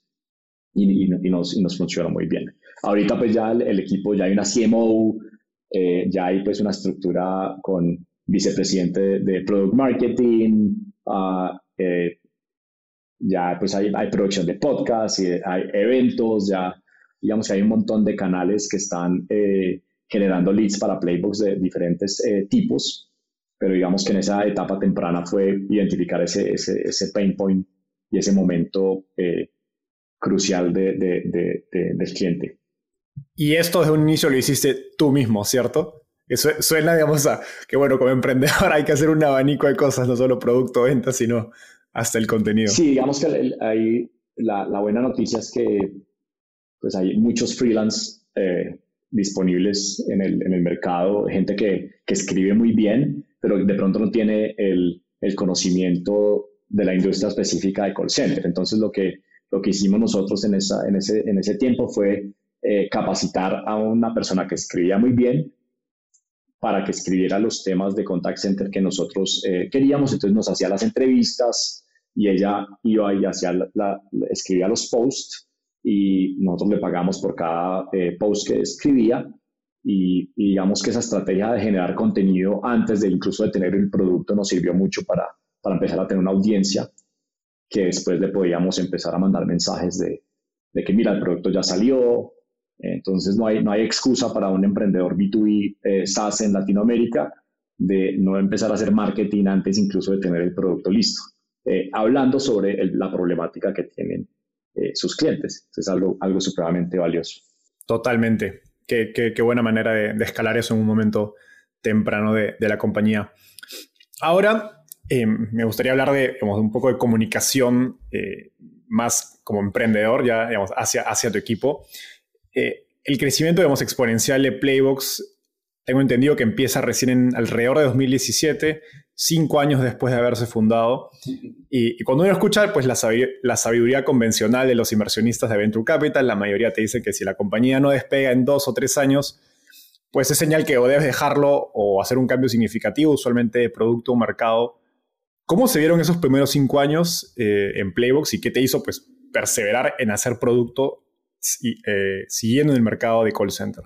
Y, nos, y nos funcionó muy bien. Ahorita pues ya el, equipo, ya hay una CMO, eh, ya hay pues una estructura con vicepresidente de, Product Marketing, uh, eh, ya pues hay, producción de podcast, y hay eventos, ya digamos que hay un montón de canales que están eh, generando leads para playbooks de diferentes eh, tipos, pero digamos que en esa etapa temprana fue identificar ese, ese, ese pain point y ese momento crucial de, de, del cliente. Y esto desde un inicio lo hiciste tú mismo, ¿cierto? suena, digamos, a que bueno, como emprendedor hay que hacer un abanico de cosas, no solo producto, venta, sino hasta el contenido. Sí, digamos que hay, la, la, buena noticia es que pues hay muchos freelance eh, disponibles en el, en el, mercado, gente que, que, escribe muy bien, pero de pronto no tiene el, el, conocimiento de la industria específica de call center. Entonces lo que, lo que hicimos nosotros en, esa, en, ese, en ese tiempo fue eh, capacitar a una persona que escribía muy bien para que escribiera los temas de contact center que nosotros eh, queríamos. Entonces nos hacía las entrevistas y ella iba y hacía la, escribía los posts y nosotros le pagamos por cada eh, post que escribía y, digamos que esa estrategia de generar contenido antes de incluso de tener el producto nos sirvió mucho para, para empezar a tener una audiencia que después le podíamos empezar a mandar mensajes de, de que mira, el producto ya salió, entonces no hay, no hay excusa para un emprendedor B2B eh, SaaS en Latinoamérica de no empezar a hacer marketing antes incluso de tener el producto listo, eh, hablando sobre la problemática que tienen eh, sus clientes. Es algo, algo supremamente valioso. Totalmente qué, buena manera de, escalar eso en un momento temprano de, la compañía. Ahora, eh, me gustaría hablar de un poco de comunicación eh, más como emprendedor, ya digamos, hacia, hacia tu equipo. Eh, el crecimiento digamos, exponencial de Playbox, tengo entendido que empieza recién en alrededor de 2017, cinco años después de haberse fundado. Y, cuando uno escucha pues, la, sabiduría, convencional de los inversionistas de Venture Capital, la mayoría te dice que si la compañía no despega en dos o tres años, pues es señal que o debes dejarlo o hacer un cambio significativo, usualmente de producto o mercado. ¿Cómo se vieron esos primeros cinco años eh, en Playbox y qué te hizo pues, perseverar en hacer producto eh, siguiendo en el mercado de call center?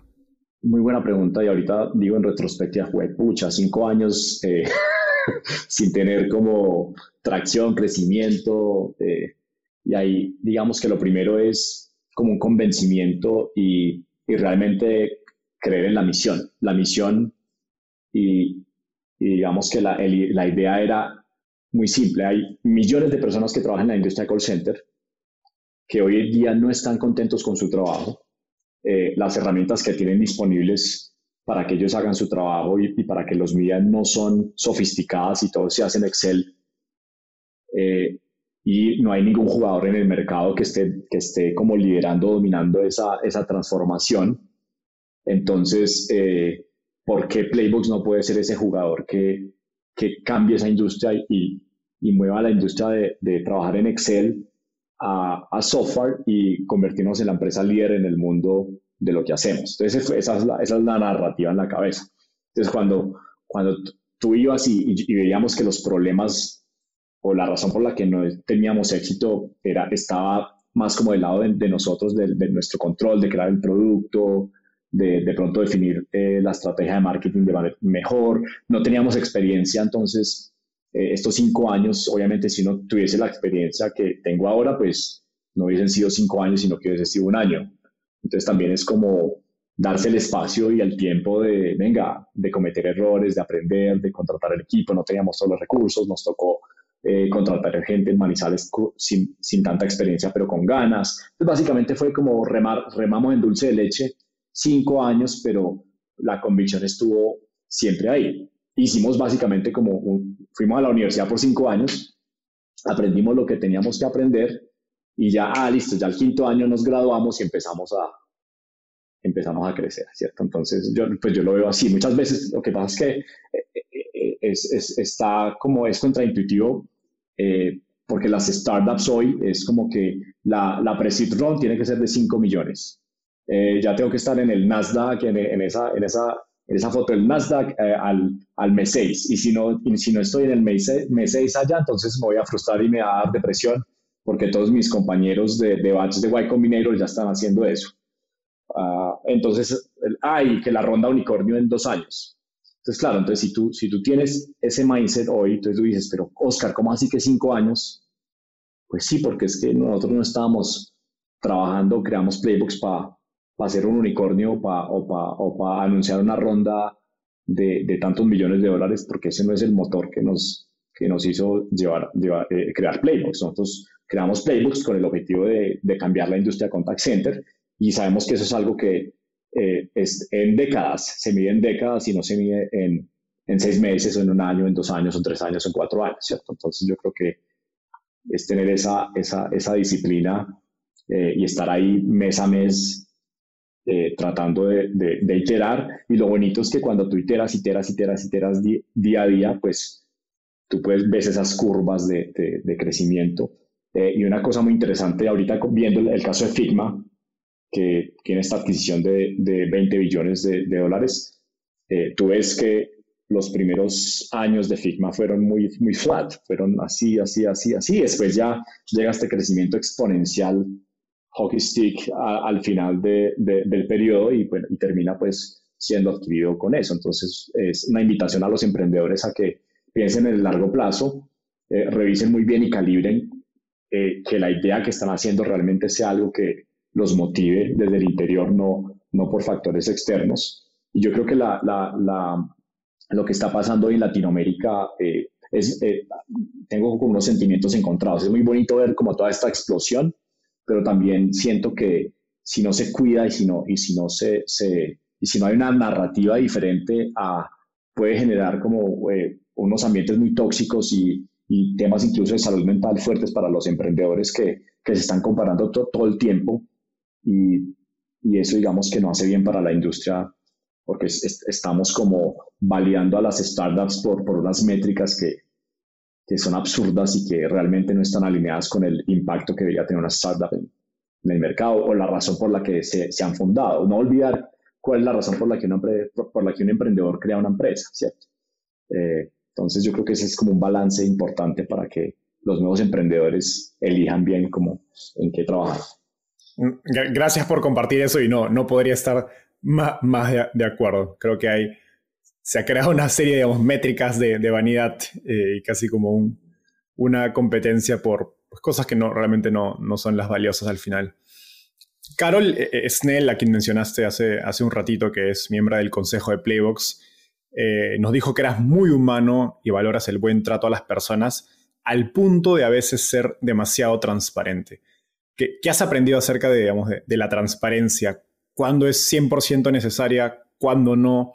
Muy buena pregunta y ahorita digo en retrospectiva, pucha, cinco años eh, sin tener como tracción, crecimiento. Eh, y ahí digamos que lo primero es como un convencimiento y, realmente creer en la misión. La misión y, digamos que la, la idea era muy simple. Hay millones de personas que trabajan en la industria de call center que hoy en día no están contentos con su trabajo. Eh, las herramientas que tienen disponibles para que ellos hagan su trabajo y, para que los midan no son sofisticadas y todo se hace en Excel. Eh, y no hay ningún jugador en el mercado que esté, que esté como liderando, dominando esa, esa transformación. Entonces, eh, ¿por qué Playbox no puede ser ese jugador que, que cambie esa industria y, y mueva la industria de, de trabajar en Excel a, a, software y convertirnos en la empresa líder en el mundo de lo que hacemos. Entonces, esa es la, narrativa en la cabeza. Entonces, cuando, cuando tú ibas y, y, veíamos que los problemas o la razón por la que no teníamos éxito era, estaba más como del lado de, nosotros, de, nuestro control, de crear el producto, de, de pronto definir eh, la estrategia de marketing de manera mejor. No teníamos experiencia, entonces eh, estos cinco años, obviamente si no tuviese la experiencia que tengo ahora, pues no hubiesen sido cinco años, sino que hubiese sido un año. Entonces también es como darse el espacio y el tiempo de, venga, de cometer errores, de aprender, de contratar el equipo. No teníamos todos los recursos, nos tocó eh, contratar gente en Manizales sin, sin, tanta experiencia, pero con ganas. Entonces básicamente fue como remar, remamos en dulce de leche cinco años, pero la convicción estuvo siempre ahí. Hicimos básicamente como, fuimos a la universidad por cinco años, aprendimos lo que teníamos que aprender y ya, ah, listo, ya al quinto año nos graduamos y empezamos a, empezamos a crecer, ¿cierto? Entonces, yo, pues yo lo veo así. Muchas veces lo que pasa es que eh, eh, es, es, está como es contraintuitivo, eh, porque las startups hoy es como que la, la pre-seed round tiene que ser de 5 millones. ya tengo que estar en el Nasdaq, en, en, esa, en, esa, en esa foto del Nasdaq al, al mes 6. Y si no, y si no estoy en el mes 6 allá, entonces me voy a frustrar y me va a dar depresión porque todos mis compañeros de, de batch de Y Combinator ya están haciendo eso. Uh, entonces, hay que la ronda unicornio en dos años. Entonces, claro, entonces si tú, si tú tienes ese mindset hoy, entonces tú dices, pero Oscar, ¿cómo así que cinco años? Pues sí, porque es que nosotros no estábamos trabajando, creamos playbooks para hacer un unicornio pa, o para anunciar una ronda de, de, tantos millones de dólares, porque ese no es el motor que nos, que nos hizo llevar, llevar eh, crear playbooks. Nosotros creamos playbooks con el objetivo de, de, cambiar la industria contact center y sabemos que eso es algo que eh, es en décadas, se mide en décadas y no se mide en, en seis meses o en un año, en dos años, en tres años, en cuatro años, ¿cierto? Entonces yo creo que es tener esa, esa, esa disciplina eh, y estar ahí mes a mes eh, tratando de, de, de, iterar. Y lo bonito es que cuando tú iteras, iteras, iteras, iteras día a día, pues tú puedes ver esas curvas de, de crecimiento eh, y una cosa muy interesante, ahorita viendo el, caso de Figma, que tiene esta adquisición de, de 20 billones de, dólares, eh, tú ves que los primeros años de Figma fueron muy, muy flat, fueron así, así, así, así. Después ya llega este crecimiento exponencial, hockey stick, al final de, del periodo y, bueno, y termina pues siendo adquirido con eso. Entonces, es una invitación a los emprendedores a que piensen en el largo plazo, eh, revisen muy bien y calibren eh, que la idea que están haciendo realmente sea algo que los motive desde el interior, no, no por factores externos. Y yo creo que la, la, la, lo que está pasando en Latinoamérica eh, es, tengo unos sentimientos encontrados. Es muy bonito ver como toda esta explosión, pero también siento que si no se cuida y si no, y si no, se, se y si no hay una narrativa diferente, a, puede generar como unos ambientes muy tóxicos y, y temas incluso de salud mental fuertes para los emprendedores que, que se están comparando todo el tiempo y, y, eso digamos que no hace bien para la industria porque estamos como validando a las startups por, por unas métricas que, que son absurdas y que realmente no están alineadas con el impacto que debería tener una startup en, el mercado o la razón por la que se, se, han fundado. No olvidar cuál es la razón por la que, un, por la que un emprendedor crea una empresa, ¿cierto? Eh, entonces yo creo que ese es como un balance importante para que los nuevos emprendedores elijan bien cómo, en qué trabajar. Mm, gracias por compartir eso y no, no podría estar más, más de, acuerdo. Creo que hay, se ha creado una serie de métricas de, de vanidad eh, y casi como un, una competencia por pues, cosas que no, realmente no, no son las valiosas al final. Carol eh, eh, Snell, a quien mencionaste hace, hace un ratito, que es miembro del consejo de Playbox, eh, nos dijo que eras muy humano y valoras el buen trato a las personas al punto de a veces ser demasiado transparente. ¿Qué, has aprendido acerca de, digamos, de, la transparencia? ¿Cuándo es 100% necesaria? ¿Cuándo no?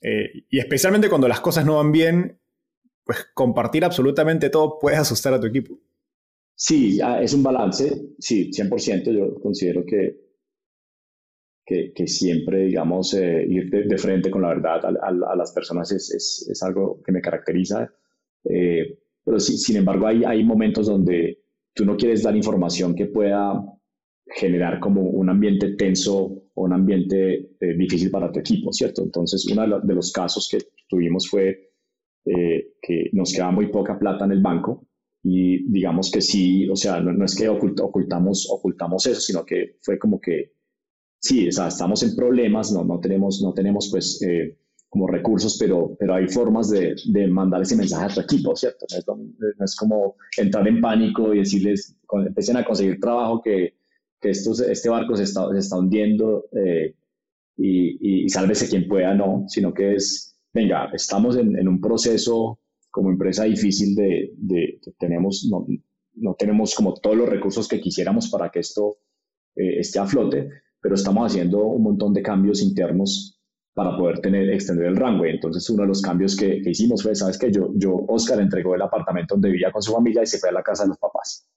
Eh, y especialmente cuando las cosas no van bien, pues compartir absolutamente todo puede asustar a tu equipo. Sí, ah, es un balance, sí, 100%. Yo considero que que, siempre, digamos, eh, ir de, frente con la verdad a, las personas es, es, es, algo que me caracteriza. Eh, pero sí, sin embargo, hay, hay momentos donde tú no quieres dar información que pueda generar como un ambiente tenso o un ambiente eh, difícil para tu equipo, ¿cierto? Entonces, uno de, los casos que tuvimos fue que nos quedaba muy poca plata en el banco y digamos que sí, o sea, no, no es que ocultamos, ocultamos eso, sino que fue como que sí, o sea, estamos en problemas, no, no tenemos, no tenemos pues eh, como recursos, pero, pero hay formas de, de, mandar ese mensaje a tu equipo, ¿cierto? No es, como entrar en pánico y decirles, empiecen a conseguir trabajo que, que este barco se está, se está hundiendo eh, y, y, sálvese quien pueda, no, sino que es, venga, estamos en, en un proceso como empresa difícil de, de, tenemos, no, no, tenemos como todos los recursos que quisiéramos para que esto eh, esté a flote, pero estamos haciendo un montón de cambios internos para poder tener, extender el rango. Entonces, uno de los cambios que, hicimos fue, sabes que yo, yo, Oscar entregó el apartamento donde vivía con su familia y se fue a la casa de los papás.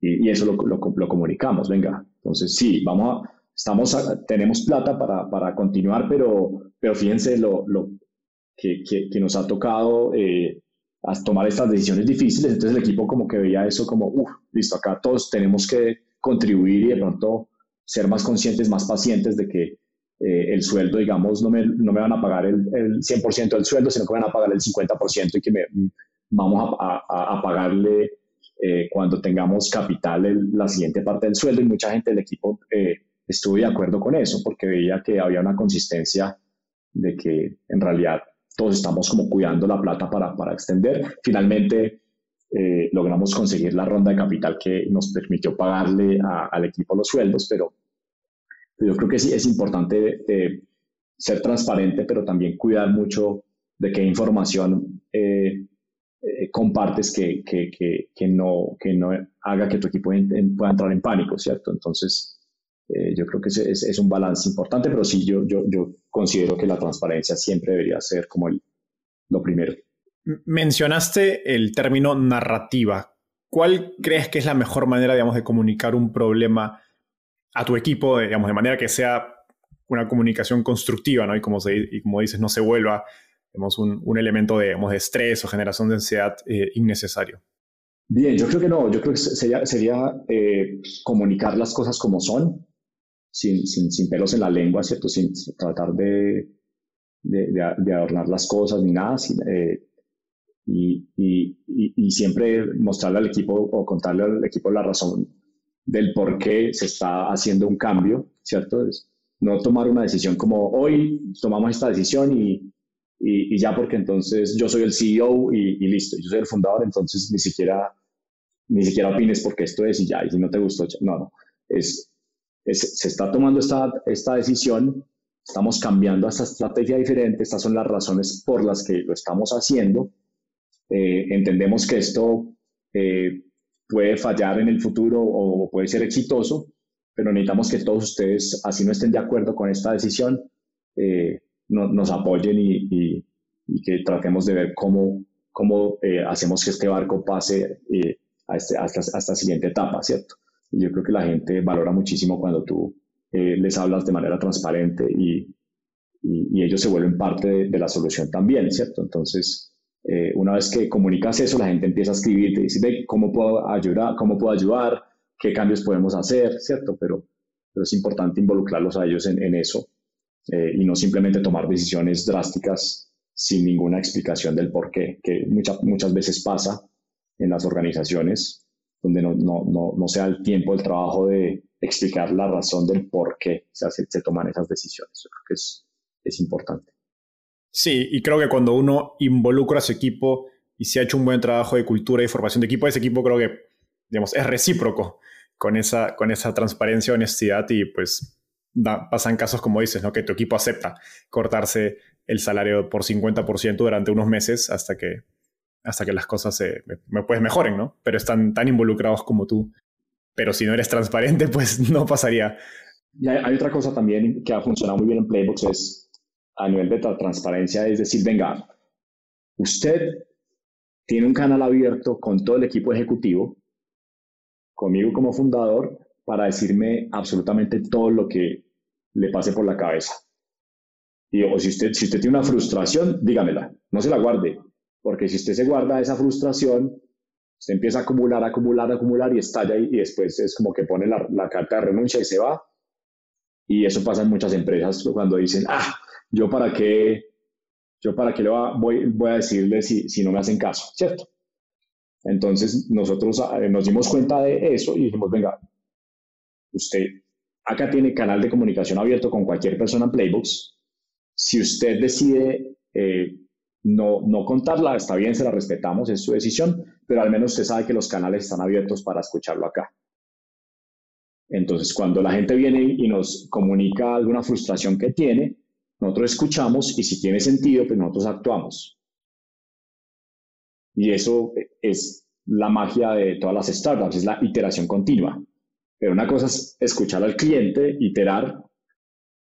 Y, y eso lo, lo, lo, comunicamos, venga. Entonces, sí, vamos a, estamos tenemos plata para, para continuar, pero, pero fíjense lo, lo que, que, nos ha tocado eh, a tomar estas decisiones difíciles. Entonces, el equipo como que veía eso como, uff, listo, acá todos tenemos que contribuir y de pronto ser más conscientes, más pacientes de que eh, el sueldo, digamos, no me, no me van a pagar el, el, 100% del sueldo, sino que van a pagar el 50% y que me, vamos a, a, pagarle eh, cuando tengamos capital la siguiente parte del sueldo. Y mucha gente del equipo eh, estuvo de acuerdo con eso porque veía que había una consistencia de que en realidad todos estamos como cuidando la plata para, para extender. Finalmente, eh, logramos conseguir la ronda de capital que nos permitió pagarle al equipo los sueldos, pero yo creo que sí es importante eh, ser transparente, pero también cuidar mucho de qué información eh, compartes que, que, que, no, que no haga que tu equipo pueda entrar en pánico, ¿cierto? Entonces, yo creo que es, es, un balance importante, pero sí, yo, yo, yo considero que la transparencia siempre debería ser como el, lo primero. Mencionaste el término narrativa. ¿Cuál crees que es la mejor manera, digamos, de comunicar un problema a tu equipo, digamos, de manera que sea una comunicación constructiva, ¿no? Y como, y como dices, no se vuelva, digamos, un, elemento de, digamos, de estrés o generación de ansiedad eh, innecesario. Bien, yo creo que no, yo creo que sería, eh, comunicar las cosas como son, sin, sin, pelos en la lengua, ¿cierto? Sin, tratar de, de, adornar las cosas ni nada, sin, eh, y, y, y, siempre mostrarle al equipo o contarle al equipo la razón del por qué se está haciendo un cambio, ¿cierto? Es, no tomar una decisión como hoy tomamos esta decisión y, y, ya porque entonces yo soy el CEO y, listo, yo soy el fundador, entonces ni siquiera, ni siquiera opines porque esto es y ya, y si no te gustó, no, no, es, se está tomando esta, esta decisión, estamos cambiando a esta estrategia diferente, estas son las razones por las que lo estamos haciendo, eh, entendemos que esto eh, puede fallar en el futuro o puede ser exitoso, pero necesitamos que todos ustedes, así no estén de acuerdo con esta decisión, eh, nos apoyen y, que tratemos de ver cómo, cómo eh, hacemos que este barco pase eh, a, este, a, esta, siguiente etapa, ¿cierto? Y yo creo que la gente valora muchísimo cuando tú les hablas de manera transparente y, y ellos se vuelven parte de, la solución también, ¿cierto? Entonces, una vez que comunicas eso, la gente empieza a escribir, te dice, ¿cómo puedo ayudar? ¿Cómo puedo ayudar? qué cambios podemos hacer, ¿cierto? Pero, pero es importante involucrarlos a ellos en, eso eh, y no simplemente tomar decisiones drásticas sin ninguna explicación del por qué, que muchas muchas veces pasa en las organizaciones donde no, no, no, no se da el tiempo, el trabajo de explicar la razón del por qué se, se toman esas decisiones. Yo creo que es, es importante. Sí, y creo que cuando uno involucra a su equipo y se ha hecho un buen trabajo de cultura y formación de equipo, ese equipo creo que digamos, es recíproco con esa, con esa transparencia, honestidad y pues pasan casos como dices, ¿no? que tu equipo acepta cortarse el salario por 50% durante unos meses hasta que, hasta que las cosas se, pues mejoren, ¿no? Pero están tan involucrados como tú. Pero si no eres transparente, pues no pasaría. Y hay, otra cosa también que ha funcionado muy bien en Playbox, es a nivel de transparencia, es decir, venga, usted tiene un canal abierto con todo el equipo ejecutivo conmigo como fundador para decirme absolutamente todo lo que le pase por la cabeza. Y, o si usted, si usted tiene una frustración, dígamela, no se la guarde, porque si usted se guarda esa frustración, se empieza a acumular, acumular, acumular y estalla y, y después es como que pone la, la, carta de renuncia y se va. Y eso pasa en muchas empresas cuando dicen, ah, yo para qué, yo para qué le voy, voy a decirle si, si no me hacen caso, ¿cierto? Entonces nosotros eh, nos dimos cuenta de eso y dijimos, venga, usted acá tiene canal de comunicación abierto con cualquier persona en Playbox. Si usted decide eh, no, no contarla, está bien, se la respetamos, es su decisión, pero al menos usted sabe que los canales están abiertos para escucharlo acá. Entonces, cuando la gente viene y nos comunica alguna frustración que tiene, nosotros escuchamos y si tiene sentido, pues nosotros actuamos. Y eso es la magia de todas las startups, es la iteración continua. Pero una cosa es escuchar al cliente, iterar,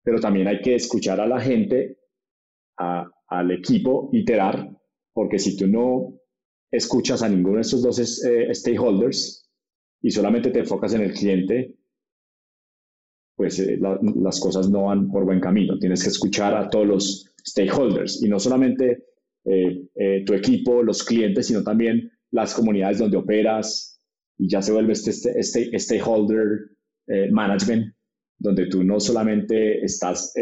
pero también hay que escuchar a la gente, al equipo, iterar, porque si tú no escuchas a ninguno de estos dos eh, stakeholders y solamente te enfocas en el cliente, pues eh, las cosas no van por buen camino. Tienes que escuchar a todos los stakeholders y no solamente eh, eh, tu equipo, los clientes, sino también las comunidades donde operas y ya se vuelve este, este, este stakeholder eh, management, donde tú no solamente estás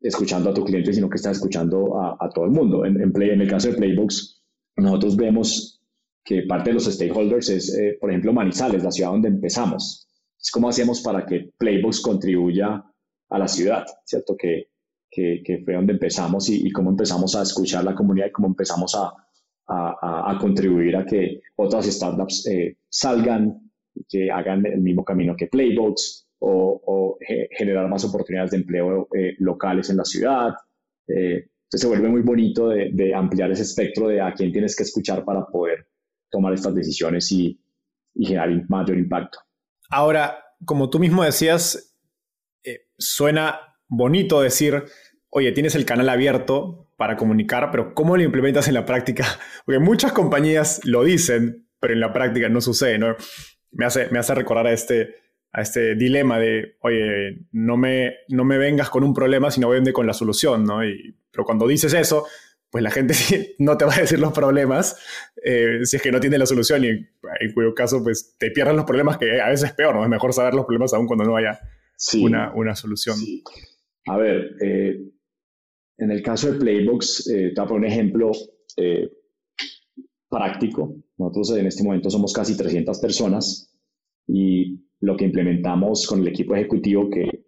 escuchando a tu cliente, sino que estás escuchando a, todo el mundo. En el caso de Playbooks, nosotros vemos que parte de los stakeholders es, por ejemplo, Manizales, la ciudad donde empezamos. Es cómo hacemos para que Playbooks contribuya a la ciudad, ¿cierto? Que, que, fue donde empezamos y, cómo empezamos a escuchar la comunidad y cómo empezamos a, a, contribuir a que otras startups eh, salgan y que hagan el mismo camino que Playbox o, generar más oportunidades de empleo eh, locales en la ciudad. Eh, entonces se vuelve muy bonito de, de, ampliar ese espectro de a quién tienes que escuchar para poder tomar estas decisiones y, y generar mayor impacto. Ahora, como tú mismo decías, suena bonito decir, oye, tienes el canal abierto para comunicar, pero ¿cómo lo implementas en la práctica? Porque muchas compañías lo dicen, pero en la práctica no sucede, ¿no? Me hace, me hace recordar a este, a este dilema de, oye, no me, no me vengas con un problema, sino vende con la solución, ¿no? Y, pero cuando dices eso, pues la gente no te va a decir los problemas eh, si es que no tiene la solución y en cuyo caso pues te pierdes los problemas que a veces es peor, ¿no? Es mejor saber los problemas aún cuando no haya una, una, solución. A ver, eh, en el caso de Playbox, eh, te voy a poner un ejemplo eh, práctico. Nosotros en este momento somos casi 300 personas y lo que implementamos con el equipo ejecutivo, que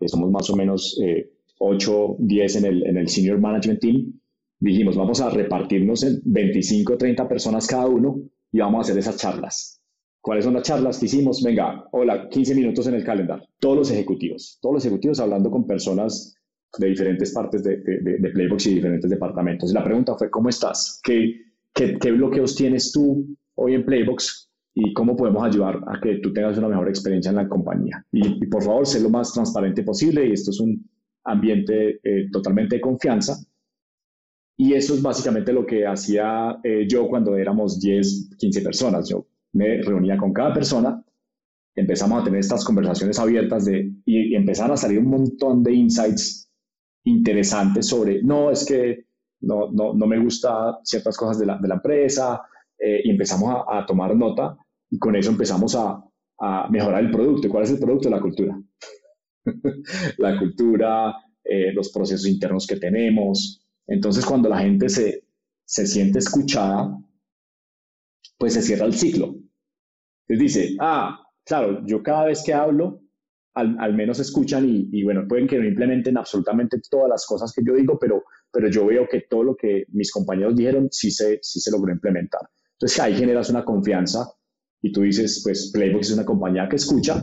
que somos más o menos eh, 8, 10 en el, en el Senior Management Team, dijimos, vamos a repartirnos en 25, 30 personas cada uno y vamos a hacer esas charlas. ¿Cuáles son las charlas que hicimos? Venga, hola, 15 minutos en el calendario. Todos los ejecutivos, todos los ejecutivos hablando con personas de diferentes partes de, de, de Playbox y diferentes departamentos. La pregunta fue, ¿cómo estás? ¿Qué, qué, qué bloqueos tienes tú hoy en Playbox? y cómo podemos ayudar a que tú tengas una mejor experiencia en la compañía. Y, y, por favor, sé lo más transparente posible y esto es un ambiente eh, totalmente de confianza. Y eso es básicamente lo que hacía eh, yo cuando éramos 10, 15 personas. Yo me reunía con cada persona, empezamos a tener estas conversaciones abiertas de, y, y empezaron a salir un montón de insights interesantes sobre, no, es que no, no, no me gusta ciertas cosas de la, de la empresa, eh, y empezamos a, tomar nota y con eso empezamos a, a, mejorar el producto. ¿Cuál es el producto? La cultura. la cultura, eh, los procesos internos que tenemos, entonces, cuando la gente se, se siente escuchada, pues se cierra el ciclo. Les dice, ah, claro, yo cada vez que hablo, al, al menos escuchan y, y, bueno, pueden que no implementen absolutamente todas las cosas que yo digo, pero, pero yo veo que todo lo que mis compañeros dijeron sí se, sí se logró implementar. Entonces ahí generas una confianza y tú dices, pues Playbox es una compañía que escucha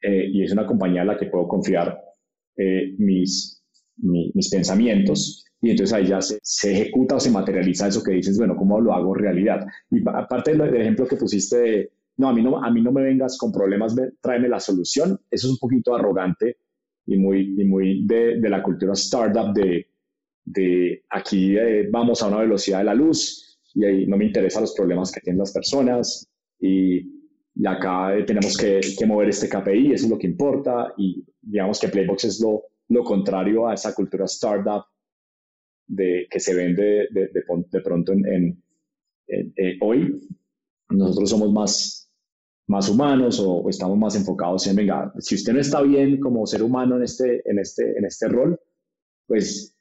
eh, y es una compañía en la que puedo confiar eh, mis, mi, mis pensamientos y entonces ahí ya se, se, ejecuta o se materializa eso que dices, bueno, ¿cómo lo hago realidad? Y aparte del ejemplo que pusiste de, no, a mí no, a mí no me vengas con problemas, tráeme la solución, eso es un poquito arrogante y muy, y muy de, de la cultura startup de, de aquí eh, vamos a una velocidad de la luz y ahí no me interesan los problemas que tienen las personas y, y acá eh, tenemos que, que mover este KPI, eso es lo que importa y digamos que Playbox es lo, lo contrario a esa cultura startup de, que se vende de, de, de pronto en, en, en eh, hoy. Nosotros somos más, más humanos o, o, estamos más enfocados en, venga, si usted no está bien como ser humano en este, en este, en este rol, pues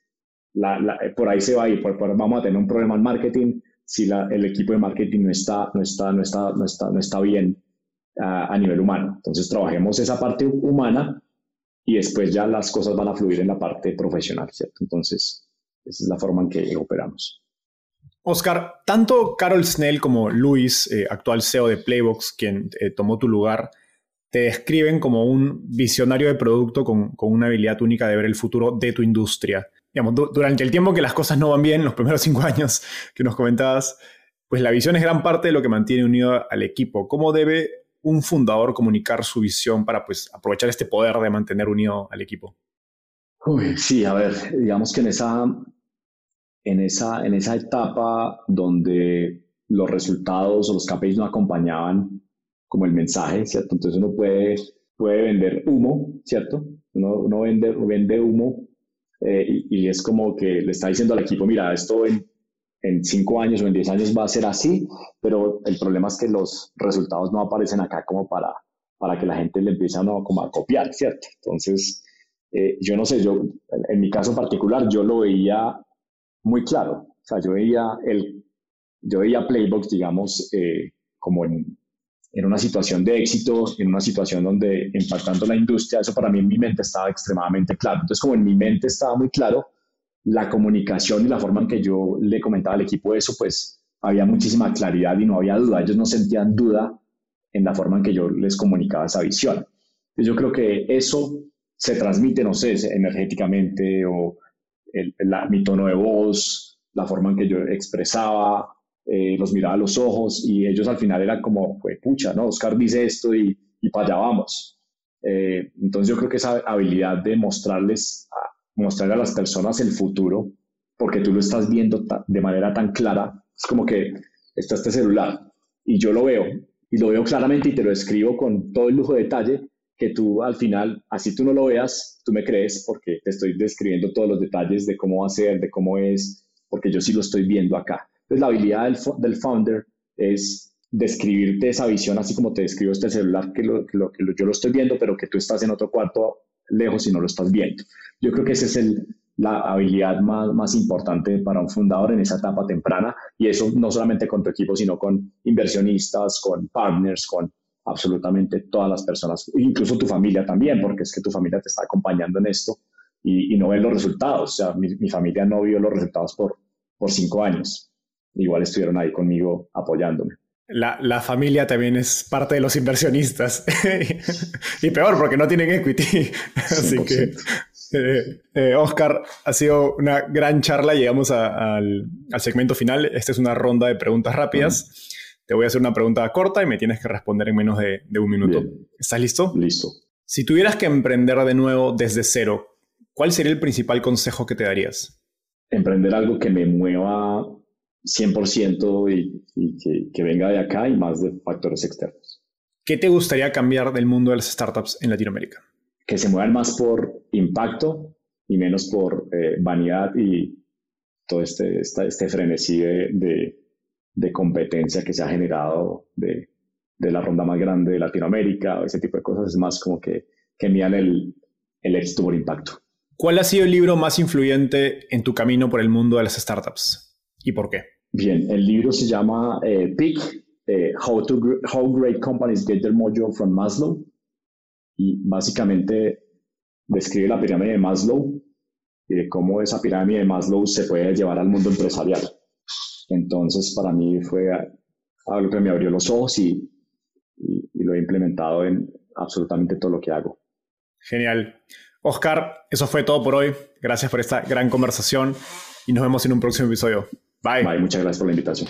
la, la, por ahí se va a ir, por, por, vamos a tener un problema en marketing si la, el equipo de marketing no está, no está, no está, no está, no está bien uh, a nivel humano. Entonces trabajemos esa parte humana y después ya las cosas van a fluir en la parte profesional, ¿cierto? Entonces, esa es la forma en que operamos. Oscar, tanto Carol Snell como Luis, eh, actual CEO de Playbox, quien eh, tomó tu lugar, te describen como un visionario de producto con, con, una habilidad única de ver el futuro de tu industria. Digamos, du durante el tiempo que las cosas no van bien, los primeros cinco años que nos comentabas, pues la visión es gran parte de lo que mantiene unido al equipo. ¿Cómo debe un fundador comunicar su visión para pues, aprovechar este poder de mantener unido al equipo? Uy, sí, a ver, digamos que en esa, en esa, en esa etapa donde los resultados o los KPIs no acompañaban como el mensaje, ¿cierto? Entonces uno puede, puede vender humo, ¿cierto? Uno, uno vende, vende humo eh, y, y, es como que le está diciendo al equipo, mira, esto en, en cinco años o en diez años va a ser así, pero el problema es que los resultados no aparecen acá como para, para que la gente le empiece a, no, como a copiar, ¿cierto? Entonces, eh, yo no sé, yo, en mi caso particular, yo lo veía muy claro. O sea, yo veía, el, yo veía Playbox, digamos, eh, como en, en, una situación de éxito, en una situación donde impactando la industria, eso para mí en mi mente estaba extremadamente claro. Entonces, como en mi mente estaba muy claro, la comunicación y la forma en que yo le comentaba al equipo eso, pues había muchísima claridad y no había duda. Ellos no sentían duda en la forma en que yo les comunicaba esa visión. Entonces, yo creo que eso se transmite, no sé, energéticamente o el, la, mi tono de voz, la forma en que yo expresaba, eh, los miraba a los ojos y ellos al final eran como, pues pucha, ¿no? Oscar dice esto y, y para allá vamos. Eh, entonces yo creo que esa habilidad de mostrarles, a, mostrarle a las personas el futuro, porque tú lo estás viendo de manera tan clara, es como que está este celular y yo lo veo y lo veo claramente y te lo escribo con todo el lujo de detalle que tú al final, así tú no lo veas, tú me crees porque te estoy describiendo todos los detalles de cómo va a ser, de cómo es, porque yo sí lo estoy viendo acá. Entonces la habilidad del, del founder es describirte esa visión así como te describo este celular que, lo, que, yo lo estoy viendo, pero que tú estás en otro cuarto lejos y no lo estás viendo. Yo creo que esa es el, la habilidad más, más importante para un fundador en esa etapa temprana y eso no solamente con tu equipo, sino con inversionistas, con partners, con absolutamente todas las personas, incluso tu familia también, porque es que tu familia te está acompañando en esto y, no ven los resultados. O sea, mi, familia no vio los resultados por, por cinco años. Igual estuvieron ahí conmigo apoyándome. La, la, familia también es parte de los inversionistas. y peor, porque no tienen equity. Así que, eh, eh, Oscar, ha sido una gran charla. Llegamos al, al, segmento final. Esta es una ronda de preguntas rápidas. Te voy a hacer una pregunta corta y me tienes que responder en menos de, de un minuto. ¿Estás listo? Listo. Si tuvieras que emprender de nuevo desde cero, ¿cuál sería el principal consejo que te darías? Emprender algo que me mueva 100% y, y que, venga de acá y más de factores externos. ¿Qué te gustaría cambiar del mundo de las startups en Latinoamérica? Que se muevan más por impacto y menos por eh, vanidad y todo este, este frenesí de, de, competencia que se ha generado de, de, la ronda más grande de Latinoamérica, ese tipo de cosas, es más como que, que miran el, el éxito por impacto. ¿Cuál ha sido el libro más influyente en tu camino por el mundo de las startups y por qué? Bien, el libro se llama eh, eh How, to, How Great Companies Get Their Mojo from Maslow y básicamente describe la pirámide de Maslow y de cómo esa pirámide de Maslow se puede llevar al mundo empresarial. Entonces, para mí fue algo que me abrió los ojos y, y lo he implementado en absolutamente todo lo que hago. Genial. Oscar, eso fue todo por hoy. Gracias por esta gran conversación y nos vemos en un próximo episodio. Bye. Bye, muchas gracias por la invitación.